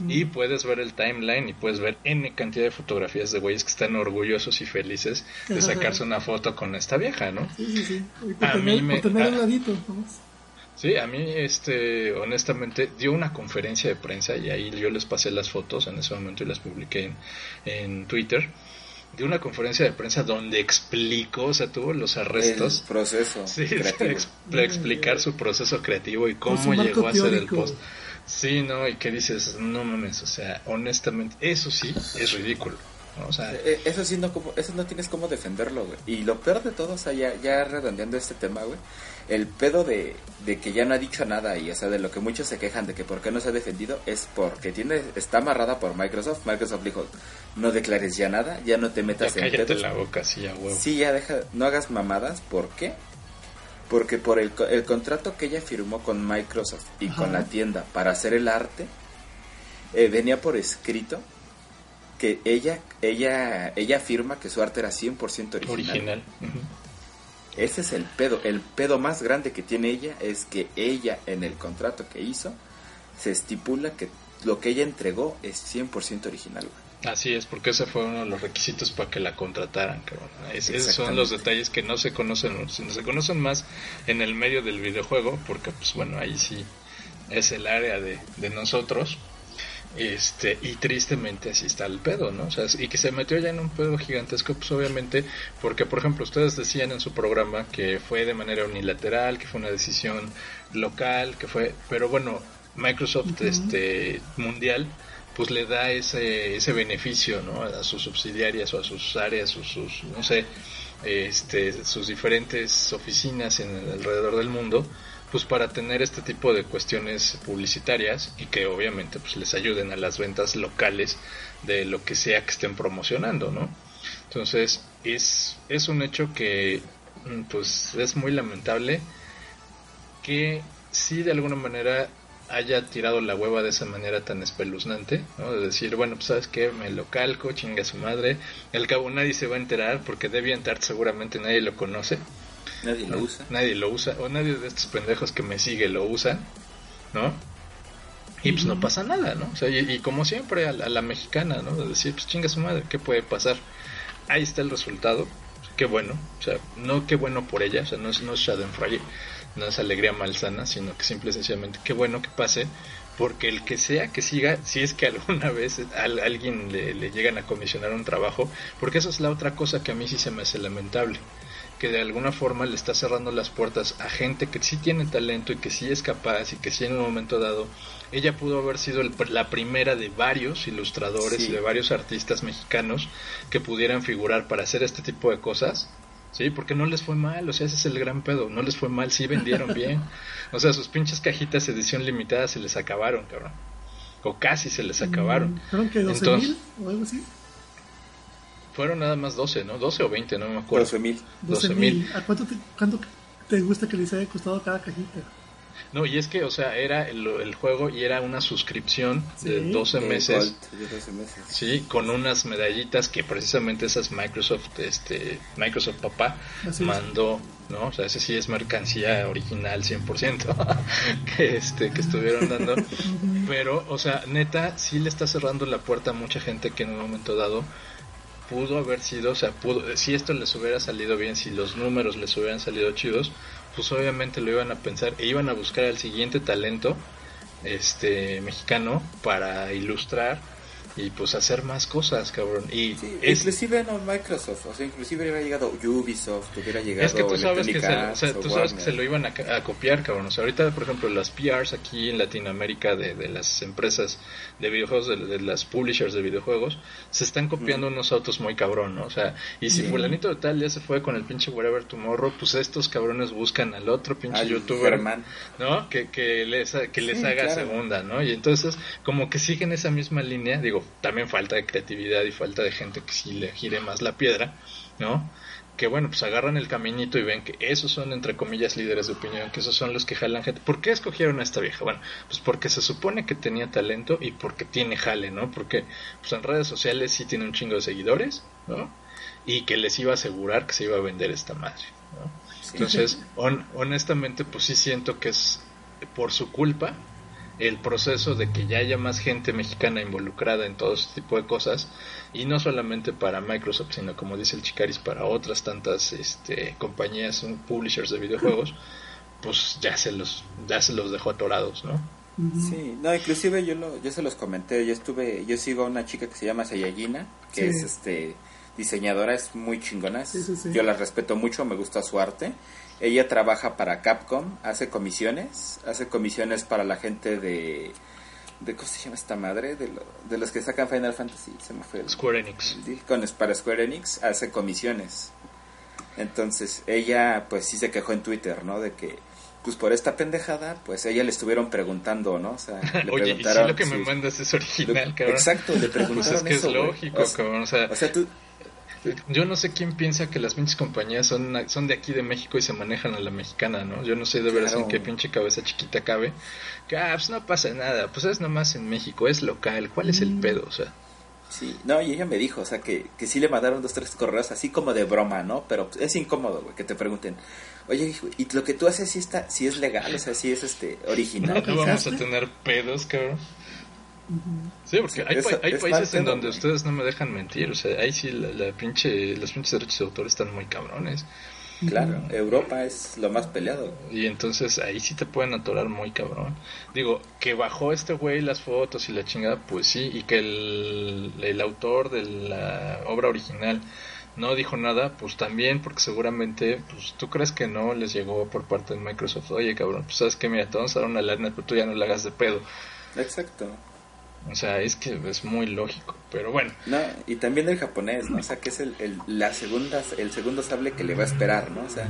Y puedes ver el timeline y puedes ver N cantidad de fotografías de güeyes que están orgullosos y felices de sacarse una foto con esta vieja, ¿no? Sí, sí, sí. a mí me, tener ladito, Sí, a mí, este, honestamente, dio una conferencia de prensa y ahí yo les pasé las fotos en ese momento y las publiqué en, en Twitter de una conferencia de prensa donde explicó, o sea, tuvo los arrestos. El proceso. Sí, para explicar su proceso creativo y cómo llegó a ser el post. Sí, no, y que dices, no mames, o sea, honestamente, eso sí es ridículo. O sea, eh, eh, eso sí, no, como, eso no tienes cómo defenderlo, güey. Y lo peor de todo, o sea, ya, ya redondeando este tema, güey, el pedo de, que ya no ha dicho nada y, o sea, de lo que muchos se quejan de que por qué no se ha defendido es porque tiene está amarrada por Microsoft. Microsoft dijo, no declares ya nada, ya no te metas ya en cállate la boca, sí, ya huevo. Sí, ya deja, no hagas mamadas, ¿por qué? Porque por el, el contrato que ella firmó con Microsoft y con la tienda para hacer el arte, eh, venía por escrito que ella ella ella afirma que su arte era 100% original. Original. Ese es el pedo. El pedo más grande que tiene ella es que ella en el contrato que hizo se estipula que lo que ella entregó es 100% original. Así es, porque ese fue uno de los requisitos para que la contrataran. esos son los detalles que no se conocen, no se conocen más en el medio del videojuego, porque pues bueno, ahí sí es el área de, de nosotros. Este, y tristemente así está el pedo, ¿no? O sea, y que se metió ya en un pedo gigantesco, pues obviamente, porque por ejemplo, ustedes decían en su programa que fue de manera unilateral, que fue una decisión local, que fue, pero bueno, Microsoft este mundial pues le da ese, ese beneficio ¿no? a sus subsidiarias o a sus áreas, sus, sus no sé, este, sus diferentes oficinas en alrededor del mundo, pues para tener este tipo de cuestiones publicitarias y que obviamente pues les ayuden a las ventas locales de lo que sea que estén promocionando, ¿no? Entonces es, es un hecho que pues es muy lamentable que sí de alguna manera haya tirado la hueva de esa manera tan espeluznante, ¿no? De decir, bueno, pues sabes que me lo calco, chinga su madre, al cabo nadie se va a enterar porque DeviantArt seguramente nadie lo conoce. Nadie lo usa. Nadie lo usa, o nadie de estos pendejos que me sigue lo usa, ¿no? Y pues no pasa nada, ¿no? O sea, y, y como siempre a la, a la mexicana, ¿no? De decir, pues chinga su madre, ¿qué puede pasar? Ahí está el resultado, qué bueno, o sea, no qué bueno por ella, o sea, no es, no es Schadenfreude, no es alegría malsana, sino que simple y sencillamente qué bueno que pase, porque el que sea que siga, si es que alguna vez a alguien le, le llegan a comisionar un trabajo, porque esa es la otra cosa que a mí sí se me hace lamentable que de alguna forma le está cerrando las puertas a gente que sí tiene talento y que sí es capaz y que sí en un momento dado ella pudo haber sido el- la primera de varios ilustradores Sí. y de varios artistas mexicanos que pudieran figurar para hacer este tipo de cosas. Sí, porque no les fue mal, o sea, ese es el gran pedo, no les fue mal, sí vendieron bien. O sea, sus pinches cajitas edición limitada se les acabaron, cabrón. O casi se les acabaron. Fueron que 12 Entonces- mil o algo así. Fueron nada más 12, ¿no? 12 o 20, no me acuerdo. 12 mil. 12 12,000. mil. ¿A cuánto te, cuánto te gusta que les haya costado cada cajita? No, y es que, o sea, era el, el juego y era una suscripción de Sí. 12 De meses. Gold, de 12 meses. Sí, con unas medallitas que precisamente esas Microsoft, este, Microsoft papá Así es. mandó, ¿no? O sea, ese sí es mercancía original 100% que este que estuvieron dando. Pero, o sea, neta sí le está cerrando la puerta a mucha gente que en un momento dado pudo haber sido, o sea, pudo, si esto les hubiera salido bien, si los números les hubieran salido chidos, pues obviamente lo iban a pensar e iban a buscar al siguiente talento este mexicano para ilustrar y pues hacer más cosas, cabrón. Y Sí, es, inclusive no Microsoft, o sea, inclusive hubiera llegado Ubisoft, hubiera llegado es que tú sabes que, se, o sea, tú sabes que se lo iban a, a copiar, cabrón. O sea, ahorita, por ejemplo, las PRs aquí en Latinoamérica de, de las empresas de videojuegos, de, de las publishers de videojuegos, se están copiando unos autos muy cabrón, ¿no? O sea, y si fulanito de tal ya se fue con el pinche Whatever Tomorrow, pues estos cabrones buscan al otro pinche Al youtuber, Germán. ¿no? Que, que les, que les Sí, haga claro. segunda, ¿no? Y entonces, como que siguen esa misma línea, digo, también falta de creatividad y falta de gente que sí le gire más la piedra, ¿no? Que bueno, pues agarran el caminito y ven que esos son, entre comillas, líderes de opinión, que esos son los que jalan gente. ¿Por qué escogieron a esta vieja? Bueno, pues porque se supone que tenía talento y porque tiene jale, ¿no? Porque pues en redes sociales sí tiene un chingo de seguidores, ¿no? Y que les iba a asegurar que se iba a vender esta madre, ¿no? Entonces, hon- honestamente, pues sí siento que es por su culpa el proceso de que ya haya más gente mexicana involucrada en todo este tipo de cosas y no solamente para Microsoft, sino como dice el Chicaris, para otras tantas este, compañías, publishers de videojuegos, pues ya se los ya se los dejó atorados, ¿no? Sí, no, inclusive yo lo, yo se los comenté, yo estuve, yo sigo a una chica que se llama Sayagina, que Sí. es este diseñadora, es muy chingona, sí, sí. yo la respeto mucho, me gusta su arte. Ella trabaja para Capcom, hace comisiones, hace comisiones para la gente de, de ¿cómo se llama esta madre? De, lo- de los que sacan Final Fantasy, se me fue el, Square Enix. Sí, con para Square Enix hace comisiones. Entonces, ella pues sí se quejó en Twitter, ¿no? De que pues por esta pendejada, pues ella le estuvieron preguntando, ¿no? O sea, le Oye, y si lo que me mandas es original, Lo- cabrón. exacto, le Pues preguntaron es que eso, es lógico, O sea, cabrón. O sea, O sea, tú Yo no sé quién piensa que las pinches compañías son, son de aquí de México y se manejan a la mexicana, ¿no? Yo no sé de veras Claro. en qué pinche cabeza chiquita cabe. Que, ah, pues no pasa nada, pues es nomás en México, es local, ¿cuál es el Mm. pedo? O sea, Sí, no, y ella me dijo, o sea, que, que sí le mandaron dos, tres correos así como de broma, ¿no? Pero es incómodo, güey, que te pregunten, oye, ¿y lo que tú haces sí, está, sí es legal? O sea, sí es este original. no vamos a tener pedos, cabrón. Sí, porque hay, Es- pa- hay es países en donde ustedes no me dejan mentir, o sea, ahí sí la, la pinche, los pinches derechos de autor están muy cabrones. Claro, Europa es lo más peleado. Y entonces ahí sí te pueden atorar muy cabrón. Digo, que bajó este güey las fotos y la chingada, pues sí, y que el, el autor de la obra original no dijo nada, pues también, porque seguramente, pues tú crees que no les llegó por parte de Microsoft, oye cabrón, pues sabes que mira, te vamos a dar una lana, pero tú ya no la hagas de pedo. Exacto. O sea, es que es muy lógico, pero bueno. No, y también el japonés, ¿no? O sea, que es el, el, la segunda, el segundo sable que le va a esperar, ¿no? O sea,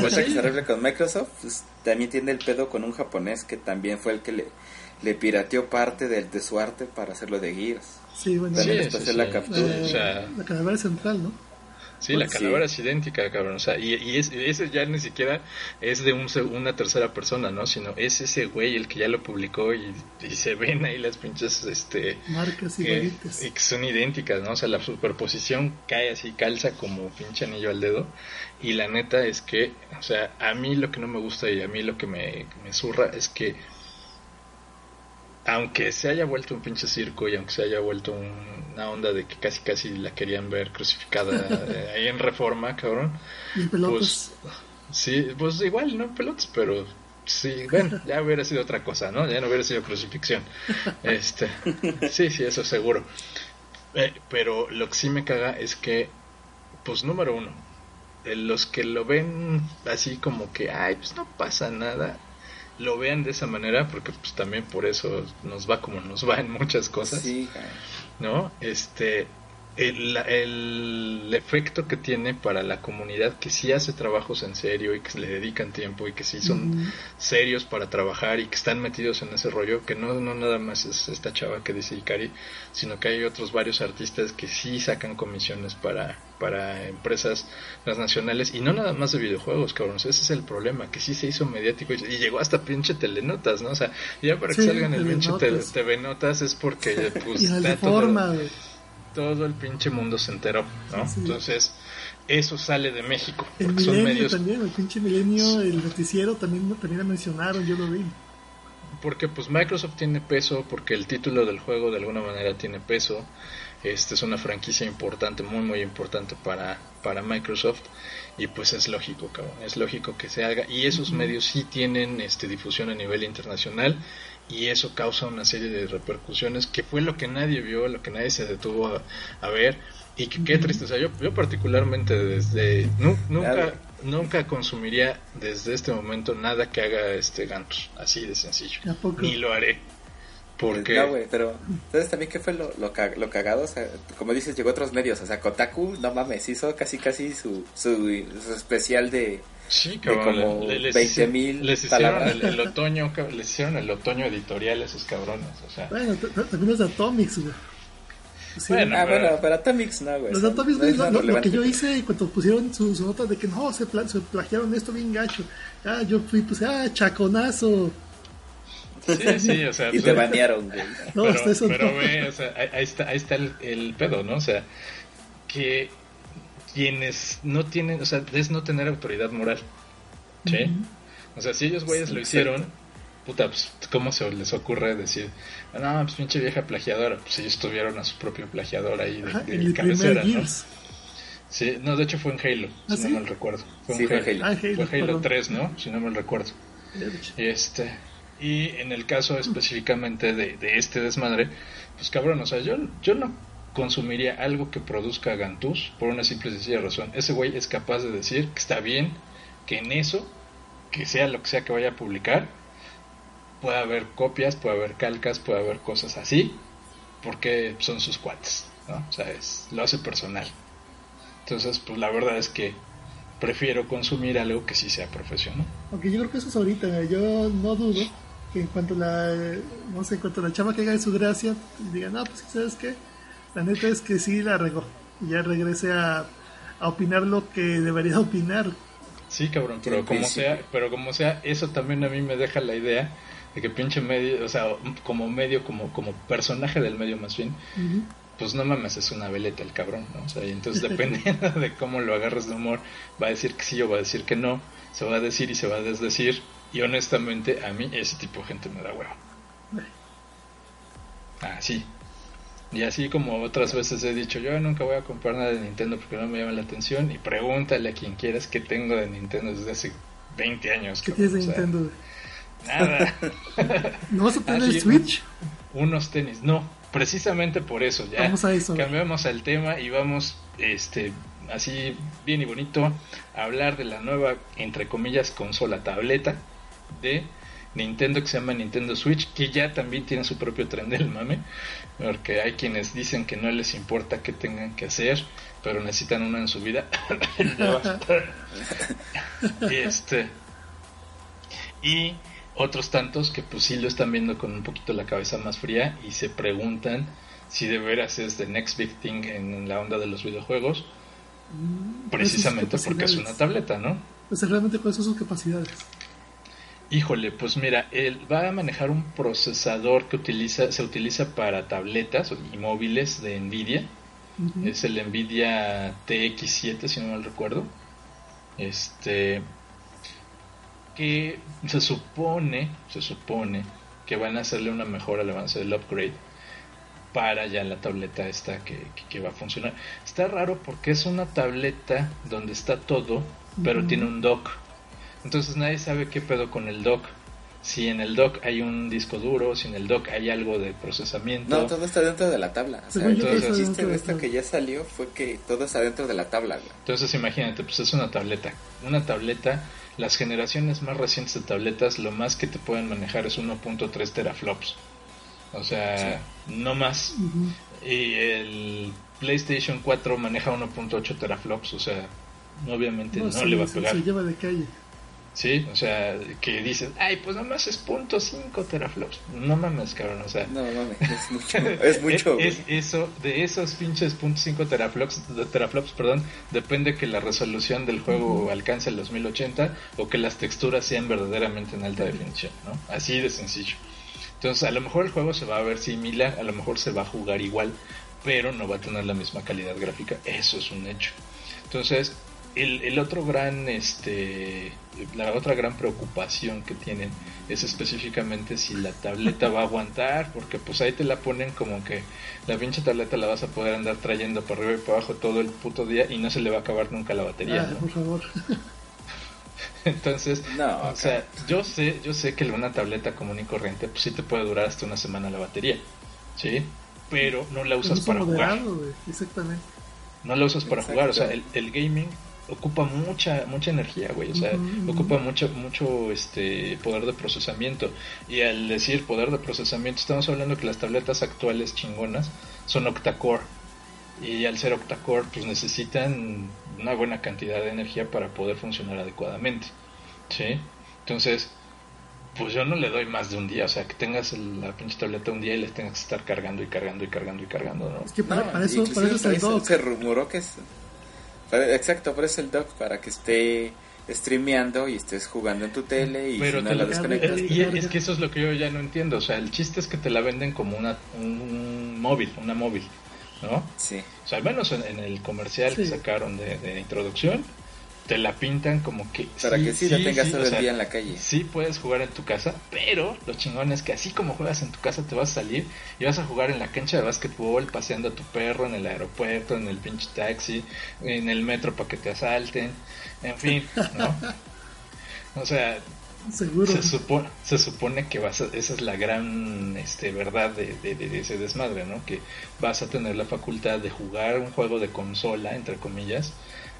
pues que se arregle con Microsoft, pues, también tiene el pedo con un japonés que también fue el que le, le pirateó parte del, de su arte para hacerlo de Gears. Sí, bueno, También Sí, les sí, pasé sí. la captura. O sea, la calavera central, ¿no? Sí, la Pues calavera sí. es idéntica, cabrón. O sea, y, y es- ese ya ni siquiera es de un, se- una tercera persona, ¿no? Sino es ese güey el que ya lo publicó y, y se ven ahí las pinches, este... Marcas que, igualitas. y que son idénticas, ¿no? O sea, la superposición cae así, calza como pinche anillo al dedo. Y la neta es que, o sea, a mí lo que no me gusta y a mí lo que me, me zurra es que aunque se haya vuelto un pinche circo y aunque se haya vuelto un- una onda de que casi casi la querían ver crucificada eh, ahí en reforma, cabrón. Y en pelotas. Pues, sí, pues igual, no pelotas, pero sí, bueno, ya hubiera sido otra cosa, ¿no? Ya no hubiera sido crucifixión. Este, sí, sí, eso seguro. Eh, pero lo que sí me caga es que, pues número uno, eh, los que lo ven así como que, ay, pues no pasa nada, lo vean de esa manera, porque pues también por eso nos va como nos va en muchas cosas. Sí. ¿no? Este, el, el efecto que tiene para la comunidad que sí hace trabajos en serio y que le dedican tiempo y que sí son serios para trabajar y que están metidos en ese rollo, que no, no nada más es esta chava que dice Ikari, sino que hay otros varios artistas que sí sacan comisiones para, para empresas transnacionales y no nada más de videojuegos, cabrón. Ese es el problema, que sí se hizo mediático y, y llegó hasta pinche telenotas, ¿no? O sea, ya para que Sí, salgan el pinche tele- telenotas. Es porque pues y está todo-. Todo el pinche mundo se enteró, ¿no? Sí. Entonces, eso sale de México, El porque son milenio medios, también, el pinche milenio, el noticiero también, también la mencionaron, yo lo vi. porque pues Microsoft tiene peso, porque el título del juego de alguna manera tiene peso, este es una franquicia importante, muy muy importante para, para Microsoft, y pues es lógico, cabrón, es lógico que se haga, y esos medios sí tienen este difusión a nivel internacional, y eso causa una serie de repercusiones que fue lo que nadie vio, lo que nadie se detuvo a, a ver y que qué triste, o sea, yo, yo particularmente desde nu- nunca Claro. nunca consumiría desde este momento nada que haga este Gantus, así de sencillo. Ni lo haré. Porque No, güey, pero ¿sabes también qué fue lo, lo, lo cagado? O sea, como dices, llegó a otros medios. O sea, Kotaku, no mames, hizo casi casi su, su, su especial de... sí, cabrón, como le- les 20,000 hici- les hicieron palabras. el, el otoño, les hicieron el otoño editorial a esos cabrones, o sea, Bueno, también los de Atomics, güey. Sí, Bueno, Ah, pero- bueno, pero Atomics no, güey. Los Atomics, no es lo, que yo hice cuando pusieron su, su nota de que no, se, pla- se plagiaron esto bien gacho. Ah, yo fui, pues, ah, chaconazo. sí, sí, o sea, Y pues, te banearon, güey. No, pero, hasta eso pero no. ve, o sea, ahí, ahí está, ahí está el, el pedo, ¿no? O sea, que quienes no tienen, o sea, es no tener autoridad moral, ¿sí? O sea, si ellos güeyes Sí, lo hicieron, puta, pues, ¿cómo se les ocurre decir, no, pues pinche vieja plagiadora? Pues ellos tuvieron a su propio plagiador ahí de, Ajá, de en el cabecera, primer ¿no? Gears. Sí, no, de hecho fue en Halo, ¿Ah, si sí? no mal recuerdo. Fue Sí, en fue Halo. Halo. Ah, Halo, Fue Halo perdón. 3, ¿no? Si no mal recuerdo. Este, y en el caso específicamente de, de este desmadre, pues cabrón, o sea, yo, yo no consumiría algo que produzca Gantus por una simple y sencilla razón. Ese güey es capaz de decir que está bien que en eso, que sea lo que sea que vaya a publicar, pueda haber copias, puede haber calcas, puede haber cosas así, porque son sus cuates, ¿no? Es, lo hace personal. Entonces, pues la verdad es que prefiero consumir algo que sí sea profesional. Aunque yo creo que eso es ahorita, yo no dudo que en cuanto la, no sé, en cuanto la chava caiga de su gracia, diga, no, pues ¿sabes qué? La neta es que sí la regó. Y ya regrese a, a opinar lo que debería opinar. Sí, cabrón, pero como sea, pero como sea, eso también a mí me deja la idea de que pinche medio, o sea, como medio, como, como personaje del medio más bien, pues no mames, es una veleta el cabrón, ¿no? O sea, y entonces dependiendo de cómo lo agarres de humor, va a decir que sí o va a decir que no, se va a decir y se va a desdecir, y honestamente a mí ese tipo de gente me da huevo. Ah, sí. Y así como otras veces he dicho, yo nunca voy a comprar nada de Nintendo porque no me llama la atención. Y pregúntale a quien quieras qué tengo de Nintendo desde hace 20 años. ¿Qué tienes de o sea, Nintendo? Nada. ¿No vas a tener el Switch? unos tenis. No, precisamente por eso. Ya Vamos a eso. cambiamos al tema y vamos, este, así bien y bonito, a hablar de la nueva, entre comillas, consola tableta de Nintendo que se llama Nintendo Switch, que ya también tiene su propio tren del mame, porque hay quienes dicen que no les importa qué tengan que hacer, pero necesitan uno en su vida. y este y otros tantos que pues sí lo están viendo con un poquito la cabeza más fría y se preguntan si de veras es the next big thing en la onda de los videojuegos, precisamente porque es una tableta, ¿no? Pues realmente cuáles son sus capacidades. Híjole, pues mira, él va a manejar un procesador que utiliza, se utiliza para tabletas y móviles de Nvidia. Es el Nvidia TX7, si no mal recuerdo. Este que se supone, se supone que van a hacerle una mejora al avance del upgrade para ya la tableta esta que, que- que va a funcionar. Está raro porque es una tableta donde está todo, pero tiene un dock. Entonces nadie sabe qué pedo con el dock. Si en el dock hay un disco duro, si en el dock hay algo de procesamiento. No, todo está dentro de la tabla. O sea, yo, el chiste de esto que ya salió fue que todo está dentro de la tabla, güey. Entonces imagínate, pues es una tableta. Una tableta, las generaciones más recientes de tabletas, lo más que te pueden manejar es 1.3 teraflops. O sea, no más. Ujú. Y el PlayStation 4 maneja 1.8 teraflops, o sea, obviamente no, sí, le va a pegar. Se lleva de calle. Sí, o sea, que dices, ay, pues nomás es .5 teraflops. No mames, cabrón, o sea. No mames, es mucho. Es mucho, Es- eso, de esos pinches .5 teraflops, de- teraflops, perdón, depende que la resolución del juego alcance los 1080 o que las texturas sean verdaderamente en alta definición, ¿no? Así de sencillo. Entonces, a lo mejor el juego se va a ver similar, a lo mejor se va a jugar igual, pero no va a tener la misma calidad gráfica, eso es un hecho. Entonces, el, el otro gran, este, la otra gran preocupación que tienen es específicamente si la tableta va a aguantar, porque pues ahí te la ponen como que la pinche tableta la vas a poder andar trayendo para arriba y para abajo todo el puto día y no se le va a acabar nunca la batería, Ah, ¿no? por favor. Entonces, No, o sea, yo sé, yo sé que una tableta común y corriente pues sí te puede durar hasta una semana la batería, ¿sí? Pero no la usas para jugar. moderado, güey. Exactamente. No la usas para Exacto. jugar, o sea, el, el gaming ocupa mucha mucha energía, güey, o sea, ocupa mucho mucho este poder de procesamiento y al decir poder de procesamiento estamos hablando que las tabletas actuales chingonas son octa-core y al ser octa-core pues necesitan una buena cantidad de energía para poder funcionar adecuadamente, ¿sí? Entonces, pues yo no le doy más de un día, o sea, que tengas el- la pinche tableta un día y les tengas que estar cargando y cargando y cargando y cargando, ¿no? Es que para, No, para eso, para eso se-. Se rumoró que es... para- exacto, por eso el dock, para que esté streameando y estés jugando en tu tele y Pero si no te la desconectas. y es que eso es lo que yo ya no entiendo. O sea, el chiste es que te la venden como una, un, un móvil, una móvil, ¿no? Sí. O sea, al menos en, en el comercial que sacaron de, de introducción, te la pintan como que... Para que sí, la tengas todo el sea, día en la calle. Sí puedes jugar en tu casa, pero lo chingón es que así como juegas en tu casa te vas a salir y vas a jugar en la cancha de básquetbol, paseando a tu perro en el aeropuerto, en el pinche taxi, en el metro para que te asalten, en fin, ¿no? O sea, Seguro. se, supo- se supone que vas a- esa es la gran este, verdad de, de- de ese desmadre, ¿no? Que vas a tener la facultad de jugar un juego de consola, entre comillas,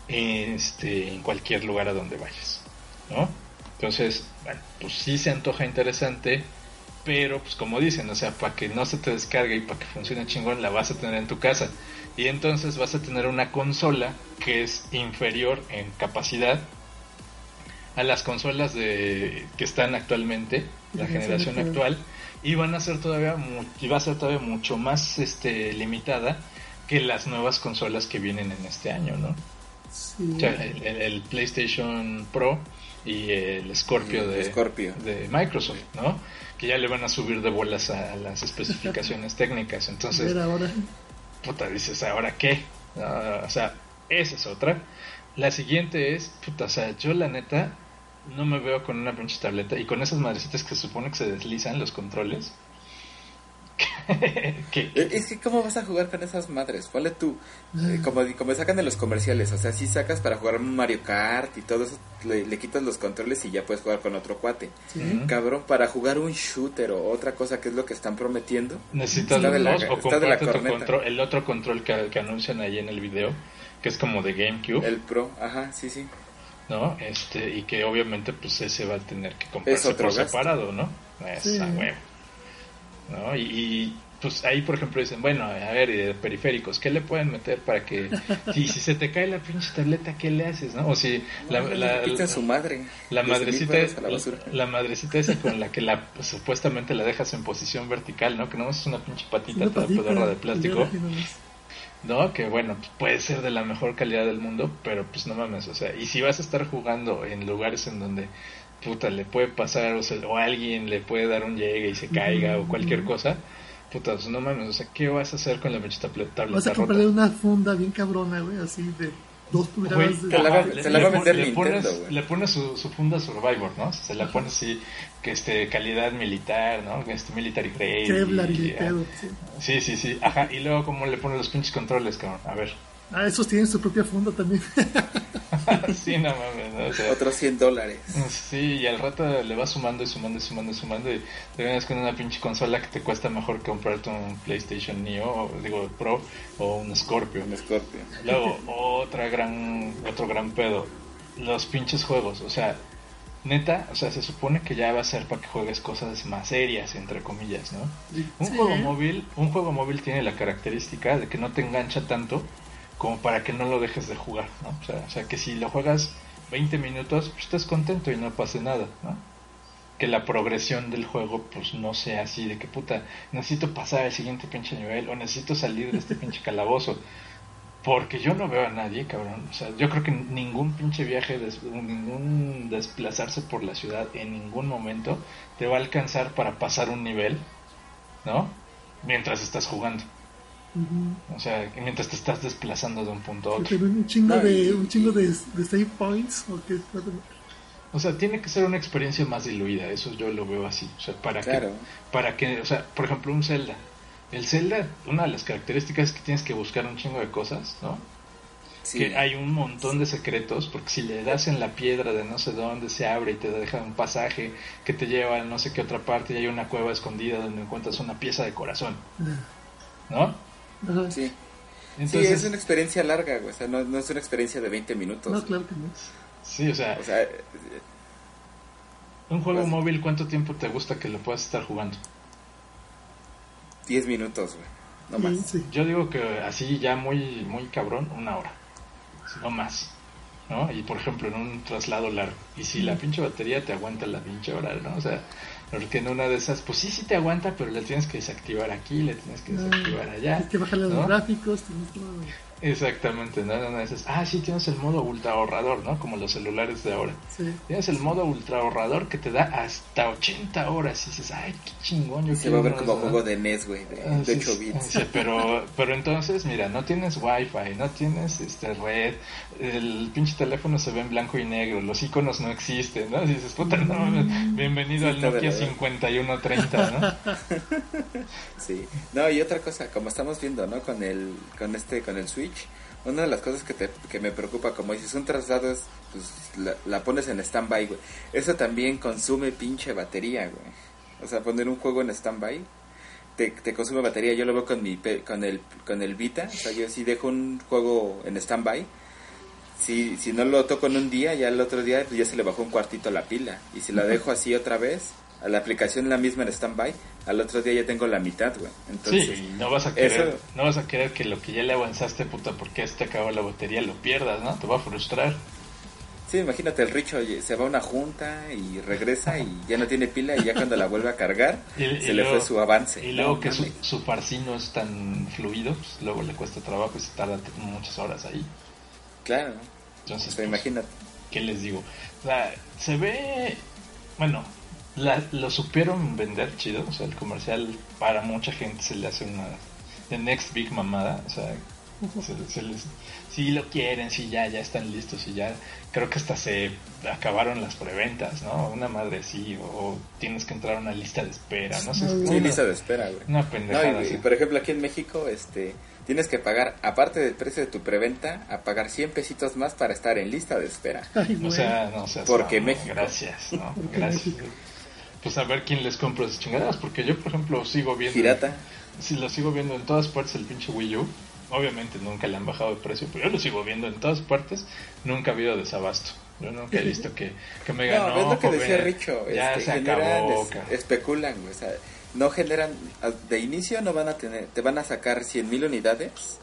este, en cualquier lugar a donde vayas, ¿no? Entonces, bueno, pues sí se antoja interesante, pero pues como dicen, o sea, para que no se te descargue y para que funcione chingón, la vas a tener en tu casa. Y entonces vas a tener una consola que es inferior en capacidad a las consolas de que están actualmente, la La generación generación actual, y van a ser todavía y va a ser todavía mucho más este limitada que las nuevas consolas que vienen en este año, ¿no? Sí. O sea, el, el- el PlayStation Pro y el Scorpio El de, Scorpio. de Microsoft, ¿no? Que ya le van a subir de bolas a, a las especificaciones técnicas. Entonces, ver ahora. puta, dices, ¿ahora qué? Ah, o sea, esa es otra. La siguiente es, puta, o sea, yo la neta no me veo con una pinche tableta y con esas madrecitas que se supone que se deslizan los controles. Eh, Es que, ¿cómo vas a jugar con esas madres? Ponle tú, eh, como, como sacan de los comerciales, o sea, si sacas para jugar un Mario Kart y todo eso, le, le quitas los controles y ya puedes jugar con otro cuate. Cabrón, para jugar un shooter o otra cosa que es lo que están prometiendo, necesitas Está de los la- dos o está de la comprarte tu control, el otro control que, que anuncian ahí en el video, que es como de GameCube, el Pro, ajá, sí, sí. ¿no? Este, y que obviamente pues ese va a tener que comprarse otro por gasto. separado, ¿no? Es Sí. a huevo. ¿No? Y, y, pues ahí por ejemplo dicen, bueno, a ver, y de periféricos, ¿qué le pueden meter para que si, si se te cae la pinche tableta, ¿qué le haces, no? O si la, la, quitan su madre. la 10,000 madrecita la basura. la madrecita esa con la que la pues, supuestamente la dejas en posición vertical, ¿no? Que no es una pinche patita Una toda pedorra de plástico. ¿no? Que bueno, pues, puede ser de la mejor calidad del mundo, pero pues no mames, o sea, y si vas a estar jugando en lugares en donde puta le puede pasar o, se- o alguien le puede dar un llegue y se caiga o cualquier cosa, puta, pues no mames, o sea, ¿qué vas a hacer con la pinche tablet- tableta Vas a rota? comprarle una funda bien cabrona, güey, así de dos Güey, pulgadas de... te la va- ajá, se la va a vender le Nintendo, pones, güey. le pones su, su funda Survivor, ¿no? Se la pones así, que este, calidad militar, ¿no? Este, military grade. Kevlar y y- pedo, sí. Sí, sí, sí, ajá, y luego cómo le pones los pinches controles, cabrón, a ver. Ah, esos tienen su propia funda también. sí, no mames, ¿no? O sea, Otros 100 dólares. Sí, y al rato le vas sumando y sumando y sumando y sumando y te vienes con una pinche consola que te cuesta mejor comprarte un PlayStation Neo, o, digo Pro o un Scorpio. Un Scorpio. Luego, otra gran, otro gran pedo, los pinches juegos, o sea, neta, o sea, se supone que ya va a ser para que juegues cosas más serias, entre comillas, ¿no? Un Sí. juego móvil, un juego móvil tiene la característica de que no te engancha tanto como para que no lo dejes de jugar, ¿no? O sea, o sea que si lo juegas 20 minutos, pues estés contento y no pase nada, ¿no? Que la progresión del juego, pues no sea así de que puta, necesito pasar al siguiente pinche nivel o necesito salir de este pinche calabozo. Porque yo no veo a nadie, cabrón. O sea, yo creo que ningún pinche viaje, des- ningún desplazarse por la ciudad en ningún momento te va a alcanzar para pasar un nivel, ¿no? Mientras estás jugando. O sea, mientras te estás desplazando de un punto a otro. Pero un chingo No, y- de un chingo de, de save points o qué O sea, tiene que ser una experiencia más diluida, eso yo lo veo así. O sea, para Claro. que, para que, o sea, por ejemplo, un Zelda. El Zelda, una de las características es que tienes que buscar un chingo de cosas, ¿no? Sí. Que hay un montón de secretos, porque si le das en la piedra de no sé dónde se abre y te deja un pasaje que te lleva a no sé qué otra parte y hay una cueva escondida donde encuentras una pieza de corazón, ¿no? Ajá. Sí. Entonces, sí, es una experiencia larga, güey. O sea, no, no es una experiencia de 20 minutos. No, claro que no. sí, o sea, O sea, eh, un juego pues- móvil, ¿cuánto tiempo te gusta que lo puedas estar jugando? 10 minutos, güey. No Sí, más. sí. Yo digo que así ya muy muy cabrón, una hora, no más, ¿no? Y por ejemplo en un traslado largo, y si la pinche batería te aguanta la pinche hora, ¿no? O sea, porque en una de esas, pues sí, sí te aguanta, pero le tienes que desactivar aquí, le tienes que desactivar allá. Hay que bajarle ¿no? los gráficos. tienes que- Exactamente, ¿no? En una de esas, ah, sí, tienes el modo ultra ahorrador, ¿no? Como los celulares de ahora. Sí. Tienes el modo ultra ahorrador que te da hasta 80 horas y dices, ay, qué chingón, yo Se va a ver como de juego esos", ¿no? de NES, güey, de, Ah, de sí, 8 sí, bits. sí, pero, pero entonces, mira, no tienes wifi, no tienes este red, el pinche teléfono se ve en blanco y negro, los iconos no existen, ¿no? Y dices, puta, no, mames, bienvenido Sí, al Nokia la verga. 5130, ¿no? Sí. No, y otra cosa, como estamos viendo, ¿no? Con el, con este, con el Switch, una de las cosas que, te, que me preocupa, como dices, un traslado es, pues, la, la pones en stand-by, güey. Eso también consume pinche batería, güey. O sea, poner un juego en stand-by te, te consume batería. Yo lo veo con mi, pe- con el, con el Vita. O sea, yo si dejo un juego en stand-by, si, si no lo toco en un día, ya el otro día pues ya se le bajó un cuartito la pila. Y si la dejo así otra vez, a la aplicación la misma en stand-by, al otro día ya tengo la mitad, güey. Entonces, Sí, no vas a querer, eso- no vas a querer que lo que ya le avanzaste, puta, porque ya se te acabó la batería, lo pierdas, ¿no? Te va a frustrar. Sí, imagínate el Richo se va a una junta y regresa y ya no tiene pila y ya cuando la vuelve a cargar Y- y se le luego- fue su avance. Y luego No, que su, su farsi no es tan fluido, pues luego le cuesta trabajo y se tarda muchas horas ahí. Claro, Entonces, pues, imagínate. ¿qué les digo? O sea, se ve, bueno, la- lo supieron vender chido, o sea, el comercial para mucha gente se le hace una the next big mamada, o sea, Se- se les- si lo quieren, si ya, ya están listos y ya, creo que hasta se acabaron las preventas, ¿no? Una madre sí, o, o tienes que entrar a una lista de espera, no sé. Sí, Sí, una- lista de espera, güey. Una No, pendejada y, así. y por ejemplo aquí en México, este, tienes que pagar, aparte del precio de tu preventa, a pagar 100 pesitos más para estar en lista de espera. Ay, O güey. sea, no seas Porque mamón, México. Gracias, ¿no? Porque Gracias. Pues a ver quién les compra esas chingaderas, porque yo, por ejemplo, sigo viendo. Pirata. Sí, lo sigo viendo en todas partes el pinche Wii U. Obviamente nunca le han bajado de precio, pero yo lo sigo viendo en todas partes. Nunca ha habido desabasto. Yo nunca he visto que, que me No, ganó. es lo que joven, decía Richo, Ya este, se acabó. es- ca- especulan, güey, o sea, no generan, a- de inicio no van a tener, te van a sacar 100 mil unidades,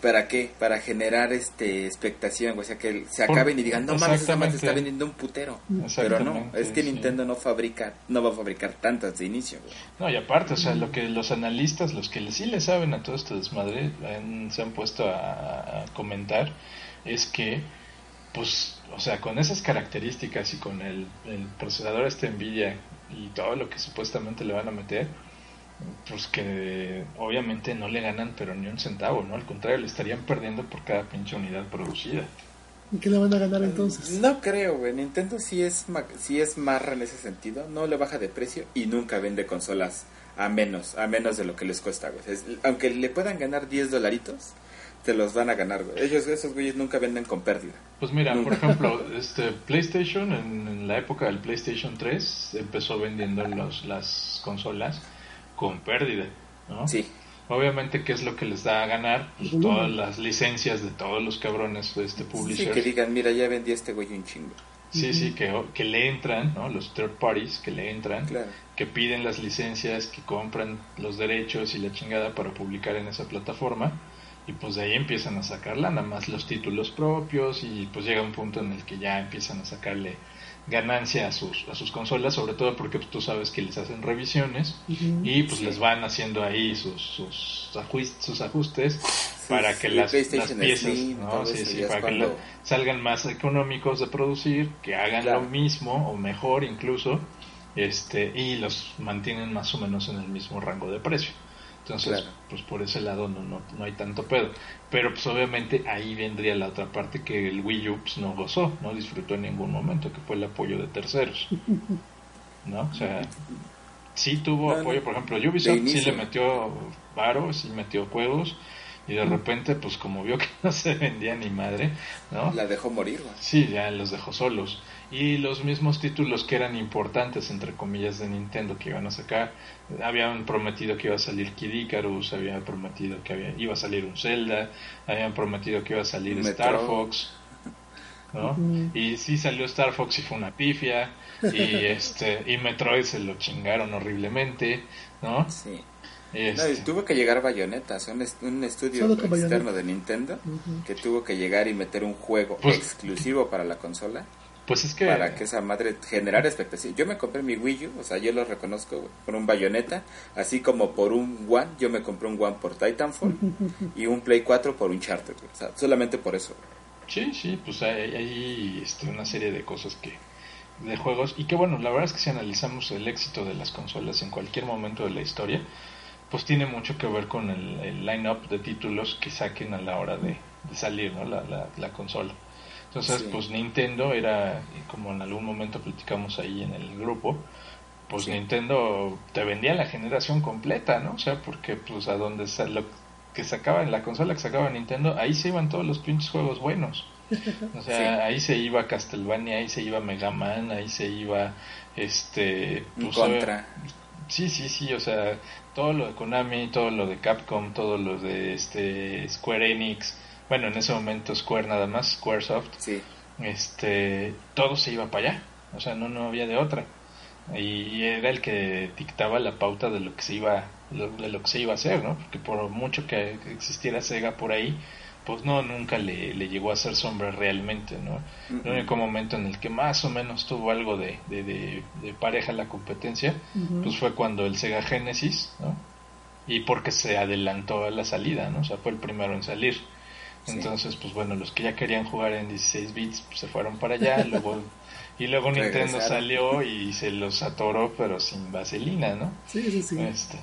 ¿para qué? Para generar este expectación, o sea, que se acaben y digan, no mames, esa madre exactamente. está vendiendo un putero, pero no, es que sí. Nintendo no fabrica, no va a fabricar tantas de inicio, güey. No, y aparte, o sea, lo que los analistas, los que sí le saben a todo este desmadre, han- se han puesto a, a comentar, es que, pues, o sea, con esas características y con el, el procesador este Nvidia y todo lo que supuestamente le van a meter, pues que obviamente no le ganan pero ni un centavo, ¿no? Al contrario, le estarían perdiendo por cada pinche unidad producida. ¿Y qué le van a ganar entonces? No creo, güey. Nintendo sí es, ma- sí es marra en ese sentido. No le baja de precio y nunca vende consolas a menos, a menos de lo que les cuesta, güey. Es- aunque le puedan ganar 10 dolaritos, te los van a ganar, güey. Ellos, esos güeyes nunca venden con pérdida. Pues mira, por ejemplo, este PlayStation en, en la época del PlayStation 3 empezó vendiendo los, las consolas con pérdida, ¿no? Sí. Obviamente, ¿qué es lo que les da a ganar? Pues todas las licencias de todos los cabrones de este Sí, publishers. que digan, mira, ya vendí a este güey un chingo. Sí, sí, que, que le entran, ¿no? Los third parties que le entran, Claro. Que piden las licencias, que compran los derechos y la chingada para publicar en esa plataforma. Y pues de ahí empiezan a sacar lana, más los títulos propios y pues llega un punto en el que ya empiezan a sacarle ganancia a sus, a sus consolas, sobre todo porque pues, tú sabes que les hacen revisiones y pues Sí. les van haciendo ahí sus, sus, ajuis- sus ajustes para que sí, las, las piezas ¿no? para que la- salgan más económicos de producir, que hagan Claro. lo mismo o mejor incluso, este y los mantienen más o menos en el mismo rango de precio. Entonces, Claro. pues por ese lado no, no, no hay tanto pedo. Pero pues obviamente ahí vendría la otra parte que el Wii U pues, no gozó, no disfrutó en ningún momento, que fue el apoyo de terceros. ¿No? O sea, sí tuvo No, apoyo, por ejemplo, Ubisoft sí le metió varo, sí metió juegos y de repente pues como vio que no se vendía ni madre, ¿no? La dejó morir. Sí, ya los dejó solos. Y los mismos títulos que eran importantes, entre comillas, de Nintendo que iban a sacar, habían prometido que iba a salir Kid Icarus, habían prometido que había, iba a salir un Zelda, habían prometido que iba a salir Metro. Star Fox, ¿no? Y sí salió Star Fox y fue una pifia, y este y Metroid se lo chingaron horriblemente, ¿no? Sí. No, este- y tuvo que llegar Bayonetta, un, est- un estudio externo Bayonetta. de Nintendo que tuvo que llegar y meter un juego Pues- exclusivo para la consola pues es que para que esa madre generara expectación. Yo me compré mi Wii U, o sea, yo lo reconozco por un Bayonetta, así como por un One, yo me compré un One por Titanfall y un Play 4 por un Charter, o sea, solamente por eso. Sí, sí, pues hay, hay este, una serie de cosas que de juegos y que bueno, la verdad es que si analizamos el éxito de las consolas en cualquier momento de la historia, pues tiene mucho que ver con el, el line-up de títulos que saquen a la hora de, de salir, ¿no? La, la, la consola. Entonces, Sí. pues Nintendo era, como en algún momento platicamos ahí en el grupo, pues Sí. Nintendo te vendía la generación completa, ¿no? O sea, porque pues a donde lo que sacaba en la consola que sacaba Nintendo, ahí se iban todos los pinches juegos buenos. O sea, Sí. ahí se iba Castlevania, ahí se iba Mega Man, ahí se iba este pues, contra. Sí, sí, sí, o sea, todo lo de Konami, todo lo de Capcom, todo lo de este Square Enix, bueno, en ese momento Square nada más, Squaresoft, Sí, este, todo se iba para allá, o sea, no, no había de otra. Y, y era el que dictaba la pauta de lo que se iba, lo- de lo que se iba a hacer, ¿no? Porque por mucho que existiera Sega por ahí, pues no, nunca le, le llegó a hacer sombra realmente, ¿no? El único momento en el que más o menos tuvo algo de, de, de- de pareja la competencia, pues fue cuando el Sega Genesis, ¿no? Y porque se adelantó a la salida, ¿no? O sea, fue el primero en salir. Sí. Entonces, pues bueno, los que ya querían jugar en 16 bits pues, se fueron para allá, luego y luego Nintendo salió y se los atoró, pero sin vaselina, ¿no? Sí, sí, sí. Este,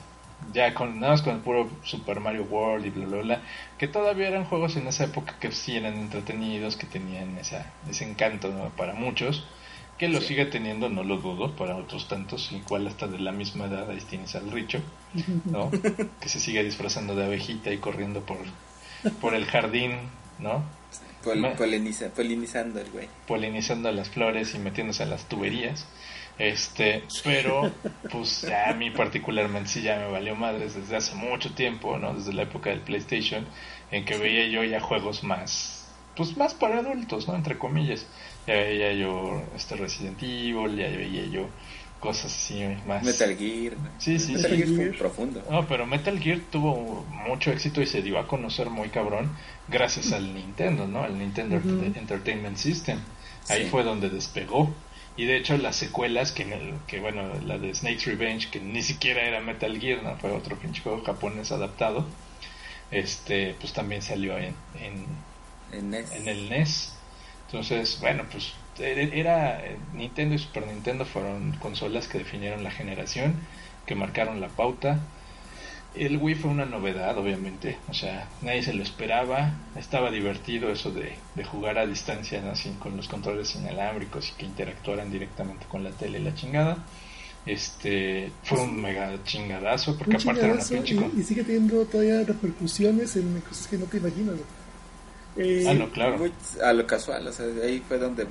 ya con nada más con el puro Super Mario World y bla bla bla, que todavía eran juegos en esa época que sí eran entretenidos, que tenían esa, ese encanto ¿no? para muchos, que lo sigue teniendo, no lo dudo, para otros tantos, igual hasta de la misma edad, ahí tienes al Richo, ¿no? que se sigue disfrazando de abejita y corriendo por, por el jardín, ¿no? Pol- poliniza- polinizando el güey. polinizando las flores y metiéndose a las tuberías. Este, pero pues ya a mí particularmente sí ya me valió madres desde hace mucho tiempo, ¿no? Desde la época del PlayStation en que veía yo ya juegos más pues más para adultos, ¿no? Entre comillas. Ya veía yo este Resident Evil, ya veía yo cosas así más Metal Gear. Sí, sí, Metal sí. Gear fue profundo. no, pero Metal Gear tuvo mucho éxito y se dio a conocer muy cabrón gracias al Nintendo, ¿no? Al Nintendo. Entertainment System. Ahí Sí. fue donde despegó. Y de hecho las secuelas, que, en el- que bueno, la de Snake's Revenge, que ni siquiera era Metal Gear, ¿no? Fue otro pinche juego japonés adaptado. Este, pues también salió en, en, En NES. en el NES. Entonces, bueno, pues e- era Nintendo y Super Nintendo fueron consolas que definieron la generación, que marcaron la pauta. El Wii fue una novedad, obviamente, o sea, nadie se lo esperaba, estaba divertido eso de, de jugar a distancia, ¿no? Sin, con los controles inalámbricos y que interactuaran directamente con la tele y la chingada. Este, fue un mega chingadazo, porque Un aparte era una pinche... y, y sigue teniendo todavía repercusiones en cosas que no te imaginas. güey. Eh, Ah, no, claro. Muy a lo casual, o sea, ahí fue donde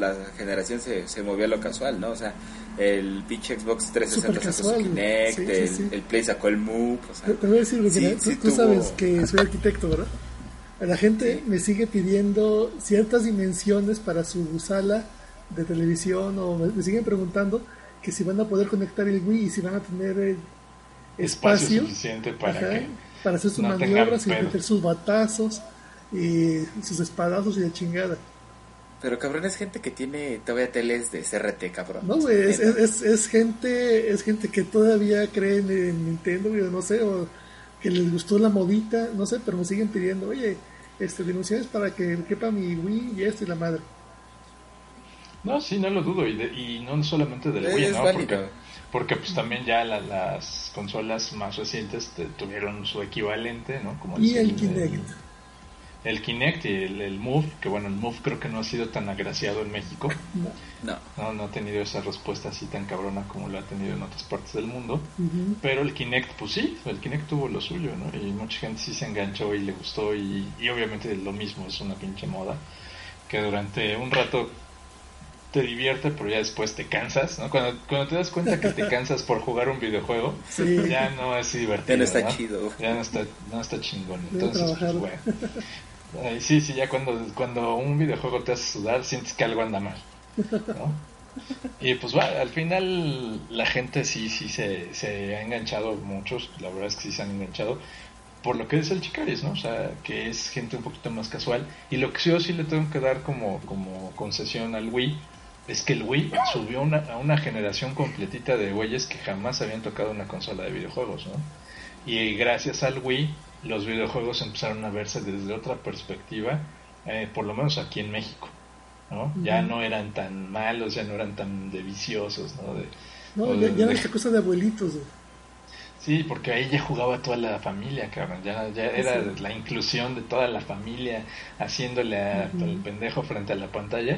la generación se, se movió a lo casual, ¿no? O sea, el pinche Xbox 360 Súper sacó su casual, Kinect, sí, sí, el, sí. el Play sacó el Move, o sea, Te, te voy a decir, sí, mira, tú, sí tú tuvo- sabes que soy arquitecto, ¿verdad? La gente me sigue pidiendo ciertas dimensiones para su sala de televisión o me, me siguen preguntando que si van a poder conectar el Wii y si van a tener eh, espacio espacio, suficiente para ajá, que para hacer sus no maniobras y meter sus batazos y sus espadazos y de chingada. Pero cabrón, es gente que tiene todavía teles de CRT, cabrón. No, güey, es, es, es- es gente, es gente que todavía cree en, en Nintendo, güey, o no sé, o que les gustó la modita, no sé, pero me siguen pidiendo, oye, este, dimensiones para que quepa mi Wii y esto y la madre. No, sí, no lo dudo. Y, de- y no solamente del Wii, ¿no? Porque, porque pues también ya la- las consolas más recientes te- tuvieron su equivalente, ¿no? Como Y el el, Kinect. El Kinect y el, el Move, que bueno, el Move creo que no ha sido tan agraciado en México. No, No, no ha tenido esa respuesta así tan cabrona como lo ha tenido en otras partes del mundo. Pero el Kinect, pues sí, el Kinect tuvo lo suyo, ¿no? Y mucha gente sí se enganchó y le gustó y, y obviamente lo mismo, es una pinche moda que durante un rato te divierte, pero ya después te cansas, ¿no? Cuando, cuando te das cuenta que te cansas por jugar un videojuego, Sí. ya no es divertido. ya no está ¿no? chido. Ya no está, no está chingón. Entonces, pues bueno. Ay, sí, sí, ya cuando, cuando un videojuego te hace sudar, sientes que algo anda mal. ¿no? Y pues va, al final la gente sí, sí se, se ha enganchado, muchos, la verdad es que sí se han enganchado, por lo que es el Chicaris, ¿no? O sea, que es gente un poquito más casual. Y lo que yo sí le tengo que dar como, como concesión al Wii, es que el Wii subió una, a una generación completita de güeyes que jamás habían tocado una consola de videojuegos, ¿no? Y gracias al Wii, los videojuegos empezaron a verse desde otra perspectiva, eh, por lo menos aquí en México, ¿no? Ya no eran tan malos, ya no eran tan de viciosos, ¿no? De, No, ya, de- cosa de abuelitos, güey. Sí, porque ahí ya jugaba toda la familia, cabrón. Ya, ya era Sí. la inclusión de toda la familia haciéndole al pendejo frente a la pantalla.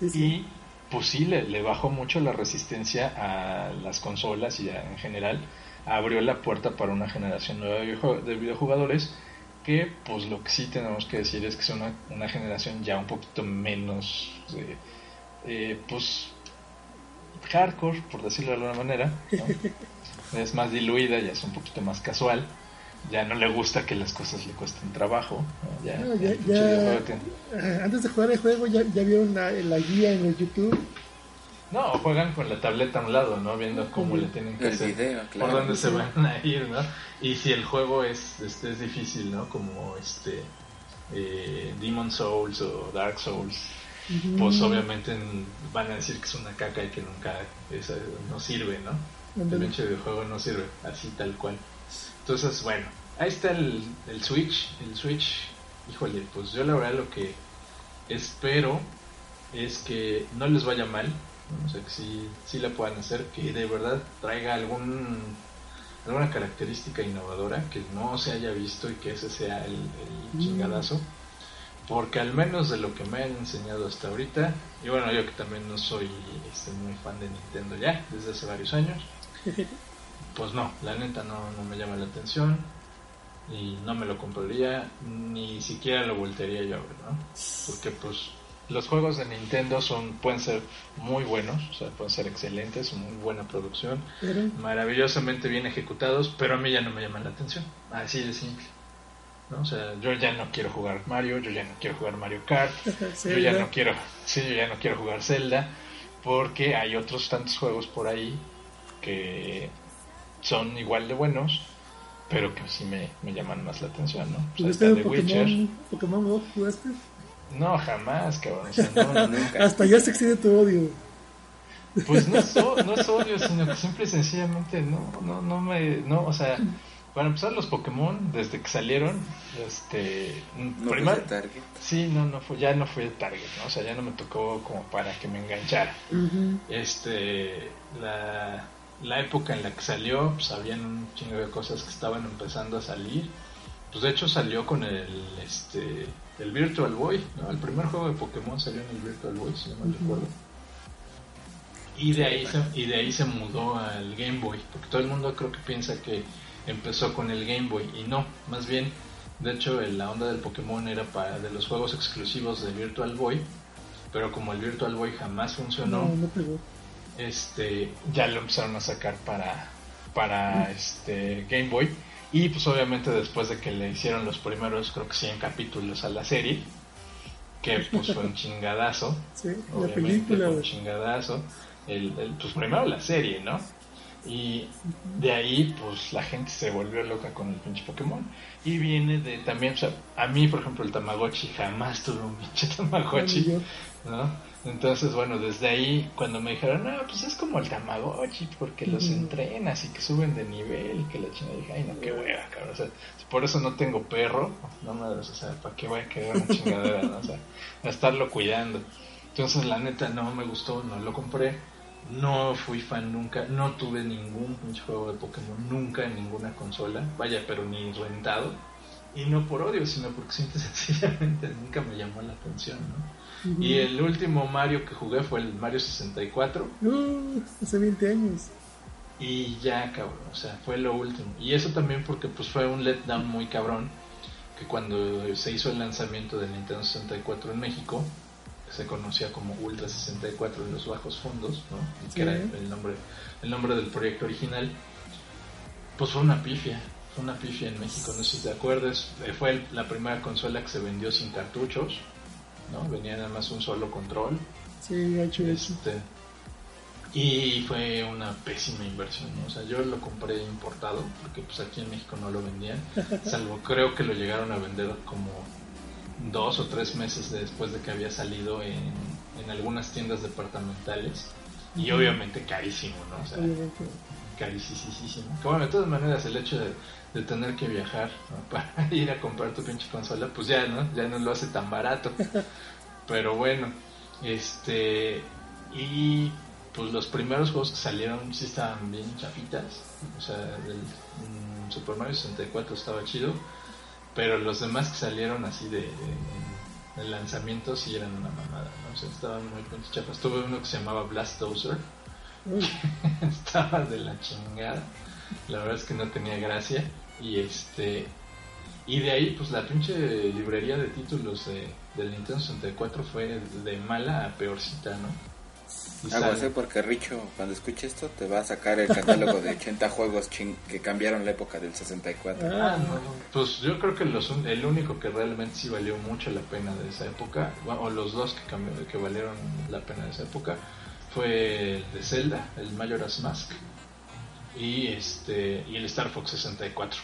Sí, sí. Y pues sí, le, le bajó mucho la resistencia a las consolas y a- en general abrió la puerta para una generación nueva de videojugadores que pues lo que sí tenemos que decir es que es una, una generación ya un poquito menos eh, eh, pues hardcore por decirlo de alguna manera ¿no? es más diluida ya es un poquito más casual ya no le gusta que las cosas le cuesten trabajo ¿no? ya, No, Ajá, Antes de jugar el juego ya, ya vieron la, la guía en el YouTube. No, juegan con la tableta a un lado, ¿no? Viendo cómo le tienen que El hacer, video, por claro. dónde se van a ir, ¿no? Y si el juego es, este, es difícil, ¿no? Como este eh, Demon Souls o Dark Souls, pues obviamente van a decir que es una caca y que nunca esa- no sirve, ¿no? El Ándale. pinche videojuego no sirve, así tal cual. Entonces, bueno, ahí está el, el Switch. El Switch, híjole, pues yo la verdad lo que espero es que no les vaya mal. O sea, que sí, sí la puedan hacer, que de verdad traiga algún alguna característica innovadora que no se haya visto y que ese sea el, el chingadazo. Porque al menos de lo que me han enseñado hasta ahorita, y bueno, yo que también no soy este, muy fan de Nintendo ya, desde hace varios años, pues no, la neta no, no me llama la atención y no me lo compraría, ni siquiera lo voltearía yo a ver, ¿no? Porque pues los juegos de Nintendo son pueden ser muy buenos, o sea, pueden ser excelentes, muy buena producción, Pero, maravillosamente bien ejecutados, pero a mí ya no me llaman la atención, así de simple. ¿no? O sea, yo ya no quiero jugar Mario, yo ya no quiero jugar Mario Kart, yo ya no quiero, sí, yo ya no quiero jugar Zelda, porque hay otros tantos juegos por ahí que son igual de buenos, pero que sí me, me llaman más la atención, ¿no? O sea, ¿Tuviste está The Witcher. Pokémon, Pokémon Go? ¿Jugaste? No, jamás, cabrón. O sea, no, no, Nunca. Hasta ya se excede tu odio. Pues no es, o- no es odio, sino que simple y sencillamente no, no, no me, no, o sea, para empezar los Pokémon, desde que salieron, este, No primero, puse target. sí, no, no fue, ya no fue el target, ¿no? O sea, ya no me tocó como para que me enganchara. Este, la, la época en la que salió, pues habían un chingo de cosas que estaban empezando a salir. Pues de hecho salió con el, este, el Virtual Boy, ¿no? El primer juego de Pokémon salió en el Virtual Boy, si no mal recuerdo. Y de ahí se, y de ahí se mudó al Game Boy, porque todo el mundo creo que piensa que empezó con el Game Boy y no, más bien, de hecho la onda del Pokémon era para de los juegos exclusivos de Virtual Boy, pero como el Virtual Boy jamás funcionó, No, no pegó. este ya lo empezaron a sacar para para este Game Boy y pues obviamente después de que le hicieron los primeros creo que 100 capítulos a la serie que pues fue un chingadazo. Sí, la película. fue un chingadazo. El, el- pues primero la serie no y de ahí pues la gente se volvió loca con el pinche Pokémon y viene de también o sea a mí por ejemplo el Tamagotchi jamás tuve un pinche Tamagotchi ¿no? Entonces, bueno, desde ahí, cuando me dijeron, no, pues es como el Tamagotchi, porque los entrenas y que suben de nivel, que la chingada, dije, ay, no, qué hueva, cabrón, o sea, por eso no tengo perro, no madres, o sea, ¿para qué voy a querer una chingadera, no? O sea, a estarlo cuidando. Entonces, la neta, no me gustó, no lo compré, no fui fan nunca, no tuve ningún pinche juego de Pokémon, nunca en ninguna consola, vaya, pero ni rentado, y no por odio, sino porque simple sencillamente nunca me llamó la atención, ¿no? Y el último Mario que jugué fue el Mario 64 Uh, hace 20 años. y ya cabrón, o sea, fue lo último. Y eso también porque pues fue un letdown muy cabrón que cuando se hizo el lanzamiento del Nintendo 64 en México, que se conocía como Ultra 64 en los bajos fondos, ¿no? Que era el nombre el nombre del proyecto original. Pues fue una pifia, fue una pifia en México, no sé si te acuerdas, eh, fue la primera consola que se vendió sin cartuchos, ¿no? Venía nada más un solo control. Sí, hecho eso. Este, y fue una pésima inversión, ¿no? o sea, yo lo compré importado porque pues aquí en México no lo vendían, salvo creo que lo llegaron a vender como dos o tres meses después de que había salido en, en algunas tiendas departamentales y obviamente carísimo, ¿no? O sea, carísimo. Que bueno, de todas maneras el hecho de, de tener que viajar ¿no? para ir a comprar tu pinche consola, pues ya no, ya no lo hace tan barato. Pero bueno, este y pues los primeros juegos que salieron sí estaban bien chafitas. O sea, el mm, Super Mario 64 estaba chido, pero los demás que salieron así de, de- de lanzamiento sí eran una mamada, ¿no? O sea, estaban muy pinches. Tuve uno que se llamaba Blast Dozer, Uy, estaba de la chingada. La verdad es que no tenía gracia. Y este. Y de ahí, pues la pinche librería de títulos de, del Nintendo 64 fue de mala a peorcita, ¿no? Y Aguas, sale- eh, porque Richo, cuando escuche esto, te va a sacar el catálogo de 80 juegos que cambiaron la época del 64. Ah, no, pues yo creo que los, un- el único que realmente sí valió mucho la pena de esa época, o los dos que, cambió- que valieron la pena de esa época, fue el de Zelda, el Majora's Mask, y este y el Star Fox 64.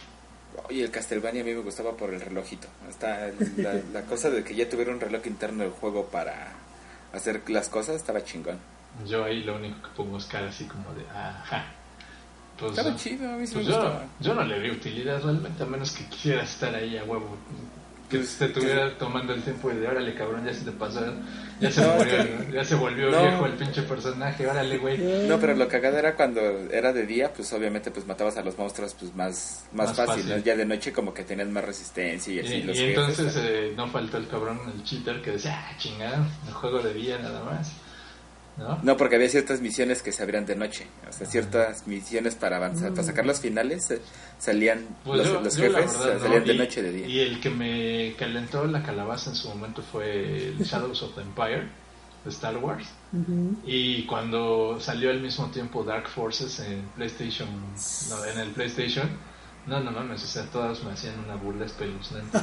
Oye, el Castlevania a mí me gustaba por el relojito. Está la, la cosa de que ya tuviera un reloj interno del juego para hacer las cosas estaba chingón. Yo ahí lo único que pongo es cara así como de, ajá. Pues, Estaba chido, a mí sí pues me yo, gustaba. yo no le vi utilidad realmente, a menos que quisiera estar ahí a huevo que Pues, te estuviera tomando el tiempo y de órale cabrón, ya se te pasó, ya se, No, murió, que- ya se volvió No. viejo el pinche personaje, órale güey. No, pero lo cagado era cuando era de día, pues obviamente pues matabas a los monstruos pues más, más, Más fácil, fácil. ¿no? Ya de noche como que tenían más resistencia y así y los jefes, entonces eh, no faltó el cabrón, el cheater que decía, ah, chingada, el juego de día nada más. ¿No? No, porque había ciertas misiones que se abrían de noche, o sea, ciertas misiones para avanzar, para sacar los finales eh, salían Pues los, yo- los yo la jefes, verdad, salían no. de Y- noche de día. Y el que me calentó la calabaza en su momento fue el Shadows of the Empire de Star Wars. Y cuando salió al mismo tiempo Dark Forces en PlayStation, no, en el PlayStation, no, no mames, o sea, todos me hacían una burla espeluznante.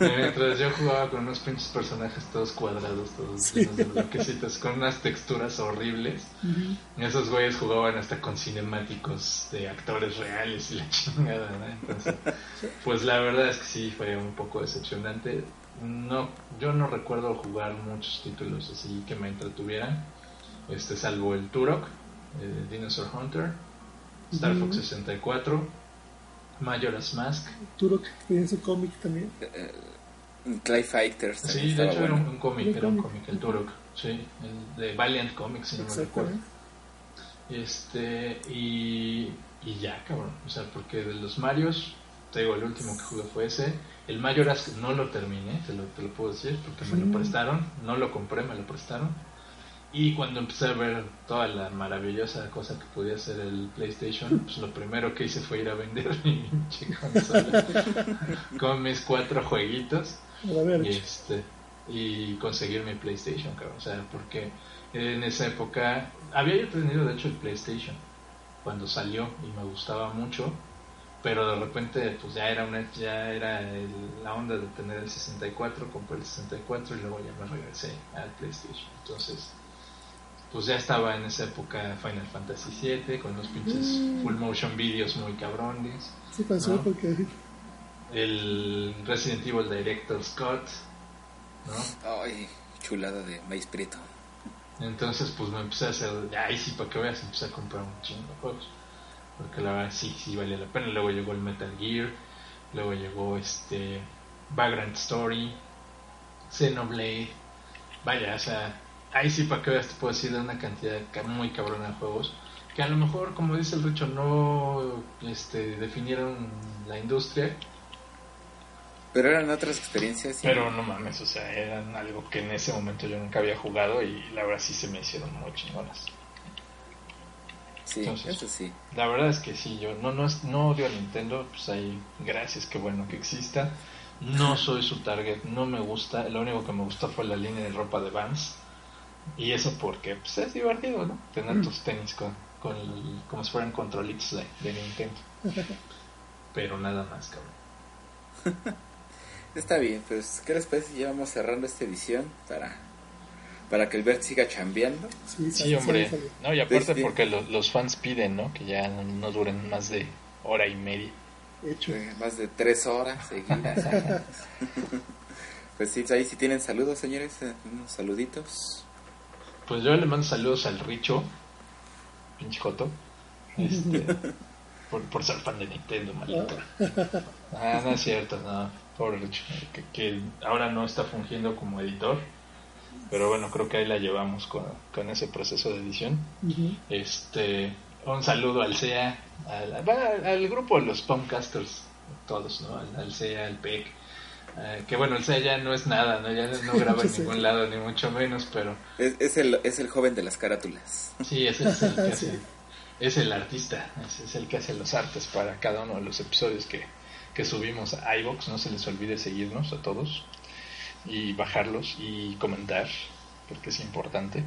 Mientras yo jugaba con unos pinches personajes todos cuadrados, todos llenos de bloquecitos, con unas texturas horribles. Esos güeyes jugaban hasta con cinemáticos de actores reales y la chingada, ¿no? Entonces, pues la verdad es que sí fue un poco decepcionante. No, yo no recuerdo jugar muchos títulos así que me entretuvieran, este salvo el Turok, Dinosaur Hunter, Star Fox 64, Majora's Mask. Turok tiene su cómic también. Clay Fighters Sí, de hecho era un, cómic, era un cómic. el Turok, sí, el de Valiant Comics, si no me recuerdo. Este, y, y ya, cabrón. O sea, porque de los Marios, te digo, el último que jugué fue ese. El Majora's no lo terminé, te lo, te lo puedo decir, porque me lo prestaron. No lo compré, me lo prestaron. Y cuando empecé a ver toda la maravillosa cosa que podía hacer el PlayStation, pues lo primero que hice fue ir a vender mi pinche consola con mis cuatro jueguitos y este y conseguir mi PlayStation, cabrón. O sea, porque en esa época había yo tenido de hecho el PlayStation cuando salió y me gustaba mucho, pero de repente pues ya era una ya era el- la onda de tener el 64, compré el 64 y luego ya me regresé al PlayStation. Entonces, pues ya estaba en esa época Final Fantasy 7 con los pinches full motion videos muy cabrones sí pasó ¿no? porque el Resident Evil Director Scott, ¿no? Ay, chulada de maíz prieto. Entonces, pues me empecé a hacer, ay, sí, para que veas, empecé a comprar un chingo de juegos. Porque la verdad, sí, sí, valía la pena. Luego llegó el Metal Gear, luego llegó este Vagrant Story, Xenoblade. Vaya, o sea, ahí sí, para que veas, te puedo decir de una cantidad ca- muy cabrona de juegos. Que a lo mejor, como dice el Richo, no este, definieron la industria, Pero eran otras experiencias. y- Pero no mames, o sea, eran algo que en ese momento yo nunca había jugado y la verdad sí se me hicieron muy chingonas. Sí, entonces- eso sí. La verdad es que sí, yo no, no, es- no odio a Nintendo, pues ahí, gracias, qué bueno que exista. No soy su target, no me gusta, lo único que me gustó fue la línea de ropa de Vans. Y eso porque pues, es divertido, ¿no? Tener tus tenis con, con el- como si fueran controlitos de, de Nintendo. Pero nada más, cabrón. Está bien, pues, ¿qué les parece si ya vamos cerrando esta edición para, para que el Bert siga chambeando? sí, Sí, hombre. No, y aparte Pues, porque lo- los fans piden, ¿no? Que ya no, no duren más de hora y media. Hecho. Eh, Más de tres horas seguidas. pues sí, ahí si tienen saludos, señores, eh, unos saluditos. Pues yo le mando saludos al Richo, pinche Joto, este, por, por ser fan de Nintendo, maldito. Ah, no es cierto, no, pobre Richo, que, que ahora no está fungiendo como editor, pero bueno, creo que ahí la llevamos con, con ese proceso de edición. Este, un saludo al CEA, al, al grupo de los Pomcasters, todos, ¿no? Al, al CEA, al PEC. Eh, que bueno, el CEA ya no es nada, ¿no? Ya no graba en ningún lado, ni mucho menos, pero Es, es, el, es el joven de las carátulas. Sí, ese es el que Sí. hace, es el artista, ese es el que hace los artes para cada uno de los episodios que, que subimos a iBox. No se les olvide seguirnos a todos y bajarlos y comentar, porque es importante.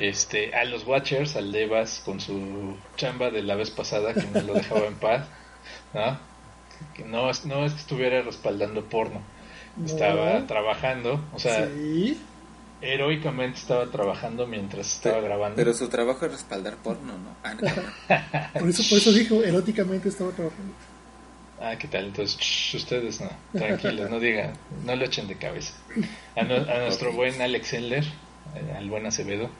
Este, a los Watchers, al Devas con su chamba de la vez pasada que me lo dejaba en paz, ¿no? Que no, es- no es que estuviera respaldando porno, estaba No. trabajando, o sea, sí. heroicamente estaba trabajando mientras estaba grabando. Pero su trabajo es respaldar porno, ¿no? Ah, no. Por eso, por eso dijo, eróticamente estaba trabajando. Ah, ¿qué tal? Entonces, shh, ustedes no, tranquilos, no digan, no lo echen de cabeza. A, nu- a nuestro buen Alex Endler, eh, al buen Acevedo,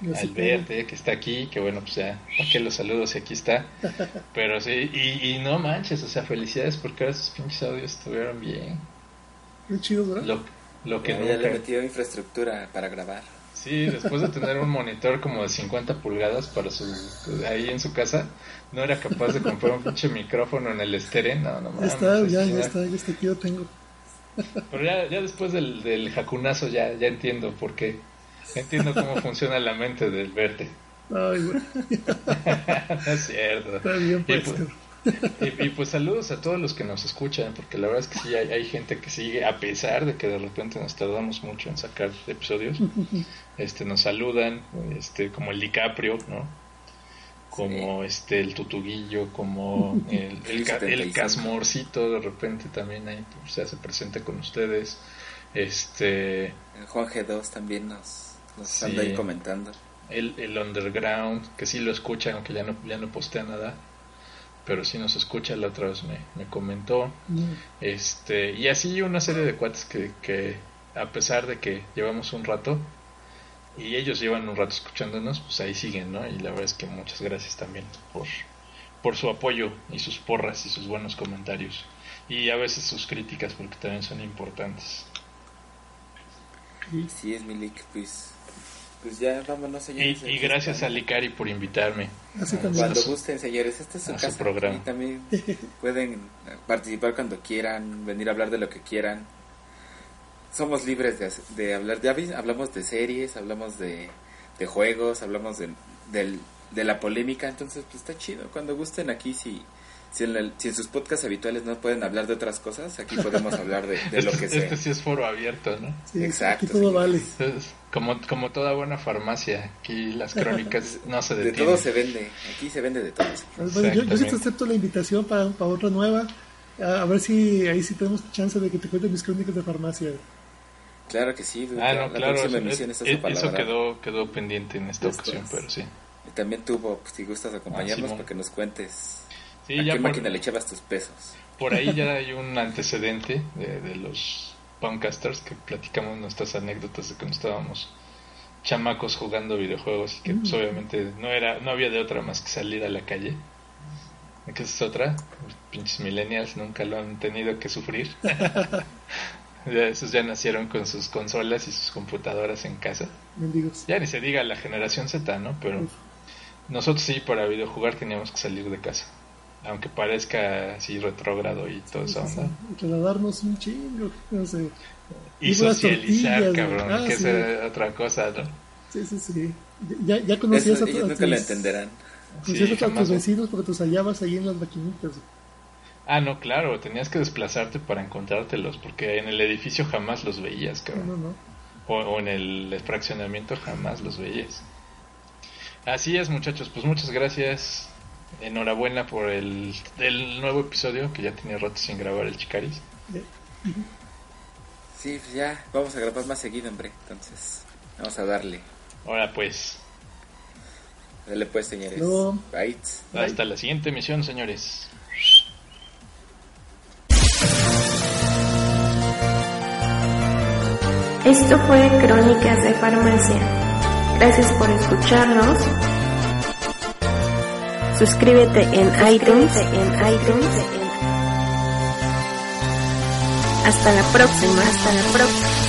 No sé al. Verte, que está aquí, que bueno, pues ya, ¿para qué los saludos si aquí está? Pero sí, y, y no manches, o sea, felicidades porque ahora esos pinches audios estuvieron bien. Muy chido, ¿verdad? Lo, lo que Ya, ya le nunca. metió infraestructura para grabar. Sí, después de tener un monitor como de 50 pulgadas para su ahí en su casa, no era capaz de comprar un pinche micrófono en el estéreo. No, no Ya mames, está, ya, ya está, ya está, aquí lo tengo. Pero ya, ya después del, del jacunazo ya, ya entiendo por qué. Entiendo cómo funciona la mente del verte. Ay, güey, no es cierto. está bien, Y pues. y, y, pues saludos a todos los que nos escuchan, porque la verdad es que sí hay, hay gente que sigue, a pesar de que de repente nos tardamos mucho en sacar episodios, este nos saludan, este como el DiCaprio, ¿no? Como este el Tutuguillo, como el, el, ca- el 75. Casmorcito de repente también ahí pues, se hace presente con ustedes. Este El Juan G2 también nos Sí. anda ahí comentando. el, el underground, que sí lo escuchan, aunque ya no, ya no postea nada, pero sí nos escucha, la otra vez me, me comentó. Mm, Este, y así una serie de cuates que, que a pesar de que llevamos un rato, y ellos llevan un rato escuchándonos, pues ahí siguen, ¿no? Y la verdad es que muchas gracias también por, por su apoyo y sus porras y sus buenos comentarios. Y a veces sus críticas, porque también son importantes. sí. Es Milik, pues, pues ya vámonos, señores. y gracias a Licari por invitarme. Así. Cuando su- gusten, señores, este es su a su casa. programa. Y también pueden participar cuando quieran, venir a hablar de lo que quieran. Somos libres de, de hablar. Ya vi- hablamos de series, hablamos de, de juegos, hablamos de, del- de la polémica. Entonces, pues está chido. Cuando gusten aquí, si, si, en, el- si en sus podcasts habituales no pueden hablar de otras cosas, aquí podemos hablar de, de lo este, que sea. este sí es foro abierto, ¿no? Sí, Exacto, Aquí todo sí. vale. Es como, como toda buena farmacia, aquí las crónicas no se De detienen. todo se vende. Aquí se vende de todo. Bueno, yo, yo sí te acepto la invitación para, para otra nueva. A, a ver si ahí sí tenemos chance de que te cuente mis crónicas de farmacia. Claro que sí. Ah, la no, claro, próxima eso, emisión es- quedó, quedó pendiente en esta ocasión, pero sí. Y también tuvo, pues, si gustas acompañarnos, Ah, para que nos cuentes Sí, a ya qué por, máquina le echabas tus pesos. por ahí ya hay un antecedente de, de los Poundcasters que platicamos nuestras anécdotas de cuando estábamos chamacos jugando videojuegos y que pues, obviamente no era no había de otra más que salir a la calle. ¿Qué es otra? Los pinches millennials nunca lo han tenido que sufrir. Ya esos ya nacieron con sus consolas y sus computadoras en casa. Mendigos. Ya ni se diga la generación Z, ¿no? Pero Uf. nosotros sí, para videojugar teníamos que salir de casa. Aunque parezca así retrógrado y toda esa onda. Y trasladarnos un chingo. No sé. Y Y socializar, cabrón. Ah, que sí. era otra cosa, ¿no? Sí, sí, sí. Ya, ya conocías Eso a, ellos a nunca lo tus- entenderán. conocías Sí, a tus vecinos porque tus hallabas ahí en las maquinitas. Ah, no, claro, tenías que desplazarte para encontrártelos, porque en el edificio jamás los veías, No, cabrón. no, no. O, o en el fraccionamiento jamás los veías. Así es, muchachos, pues muchas gracias. Enhorabuena por el, el nuevo episodio, que ya tenía rato sin grabar el Chicaris. Sí, pues ya, vamos a grabar más seguido, hombre. Entonces, vamos a darle. Ahora pues, Dale pues, señores. Bye. hasta la siguiente emisión, señores. Esto fue Crónicas de Farmacia. Gracias por escucharnos. Suscríbete en iTunes, en iTunes. Hasta la próxima, hasta la próxima.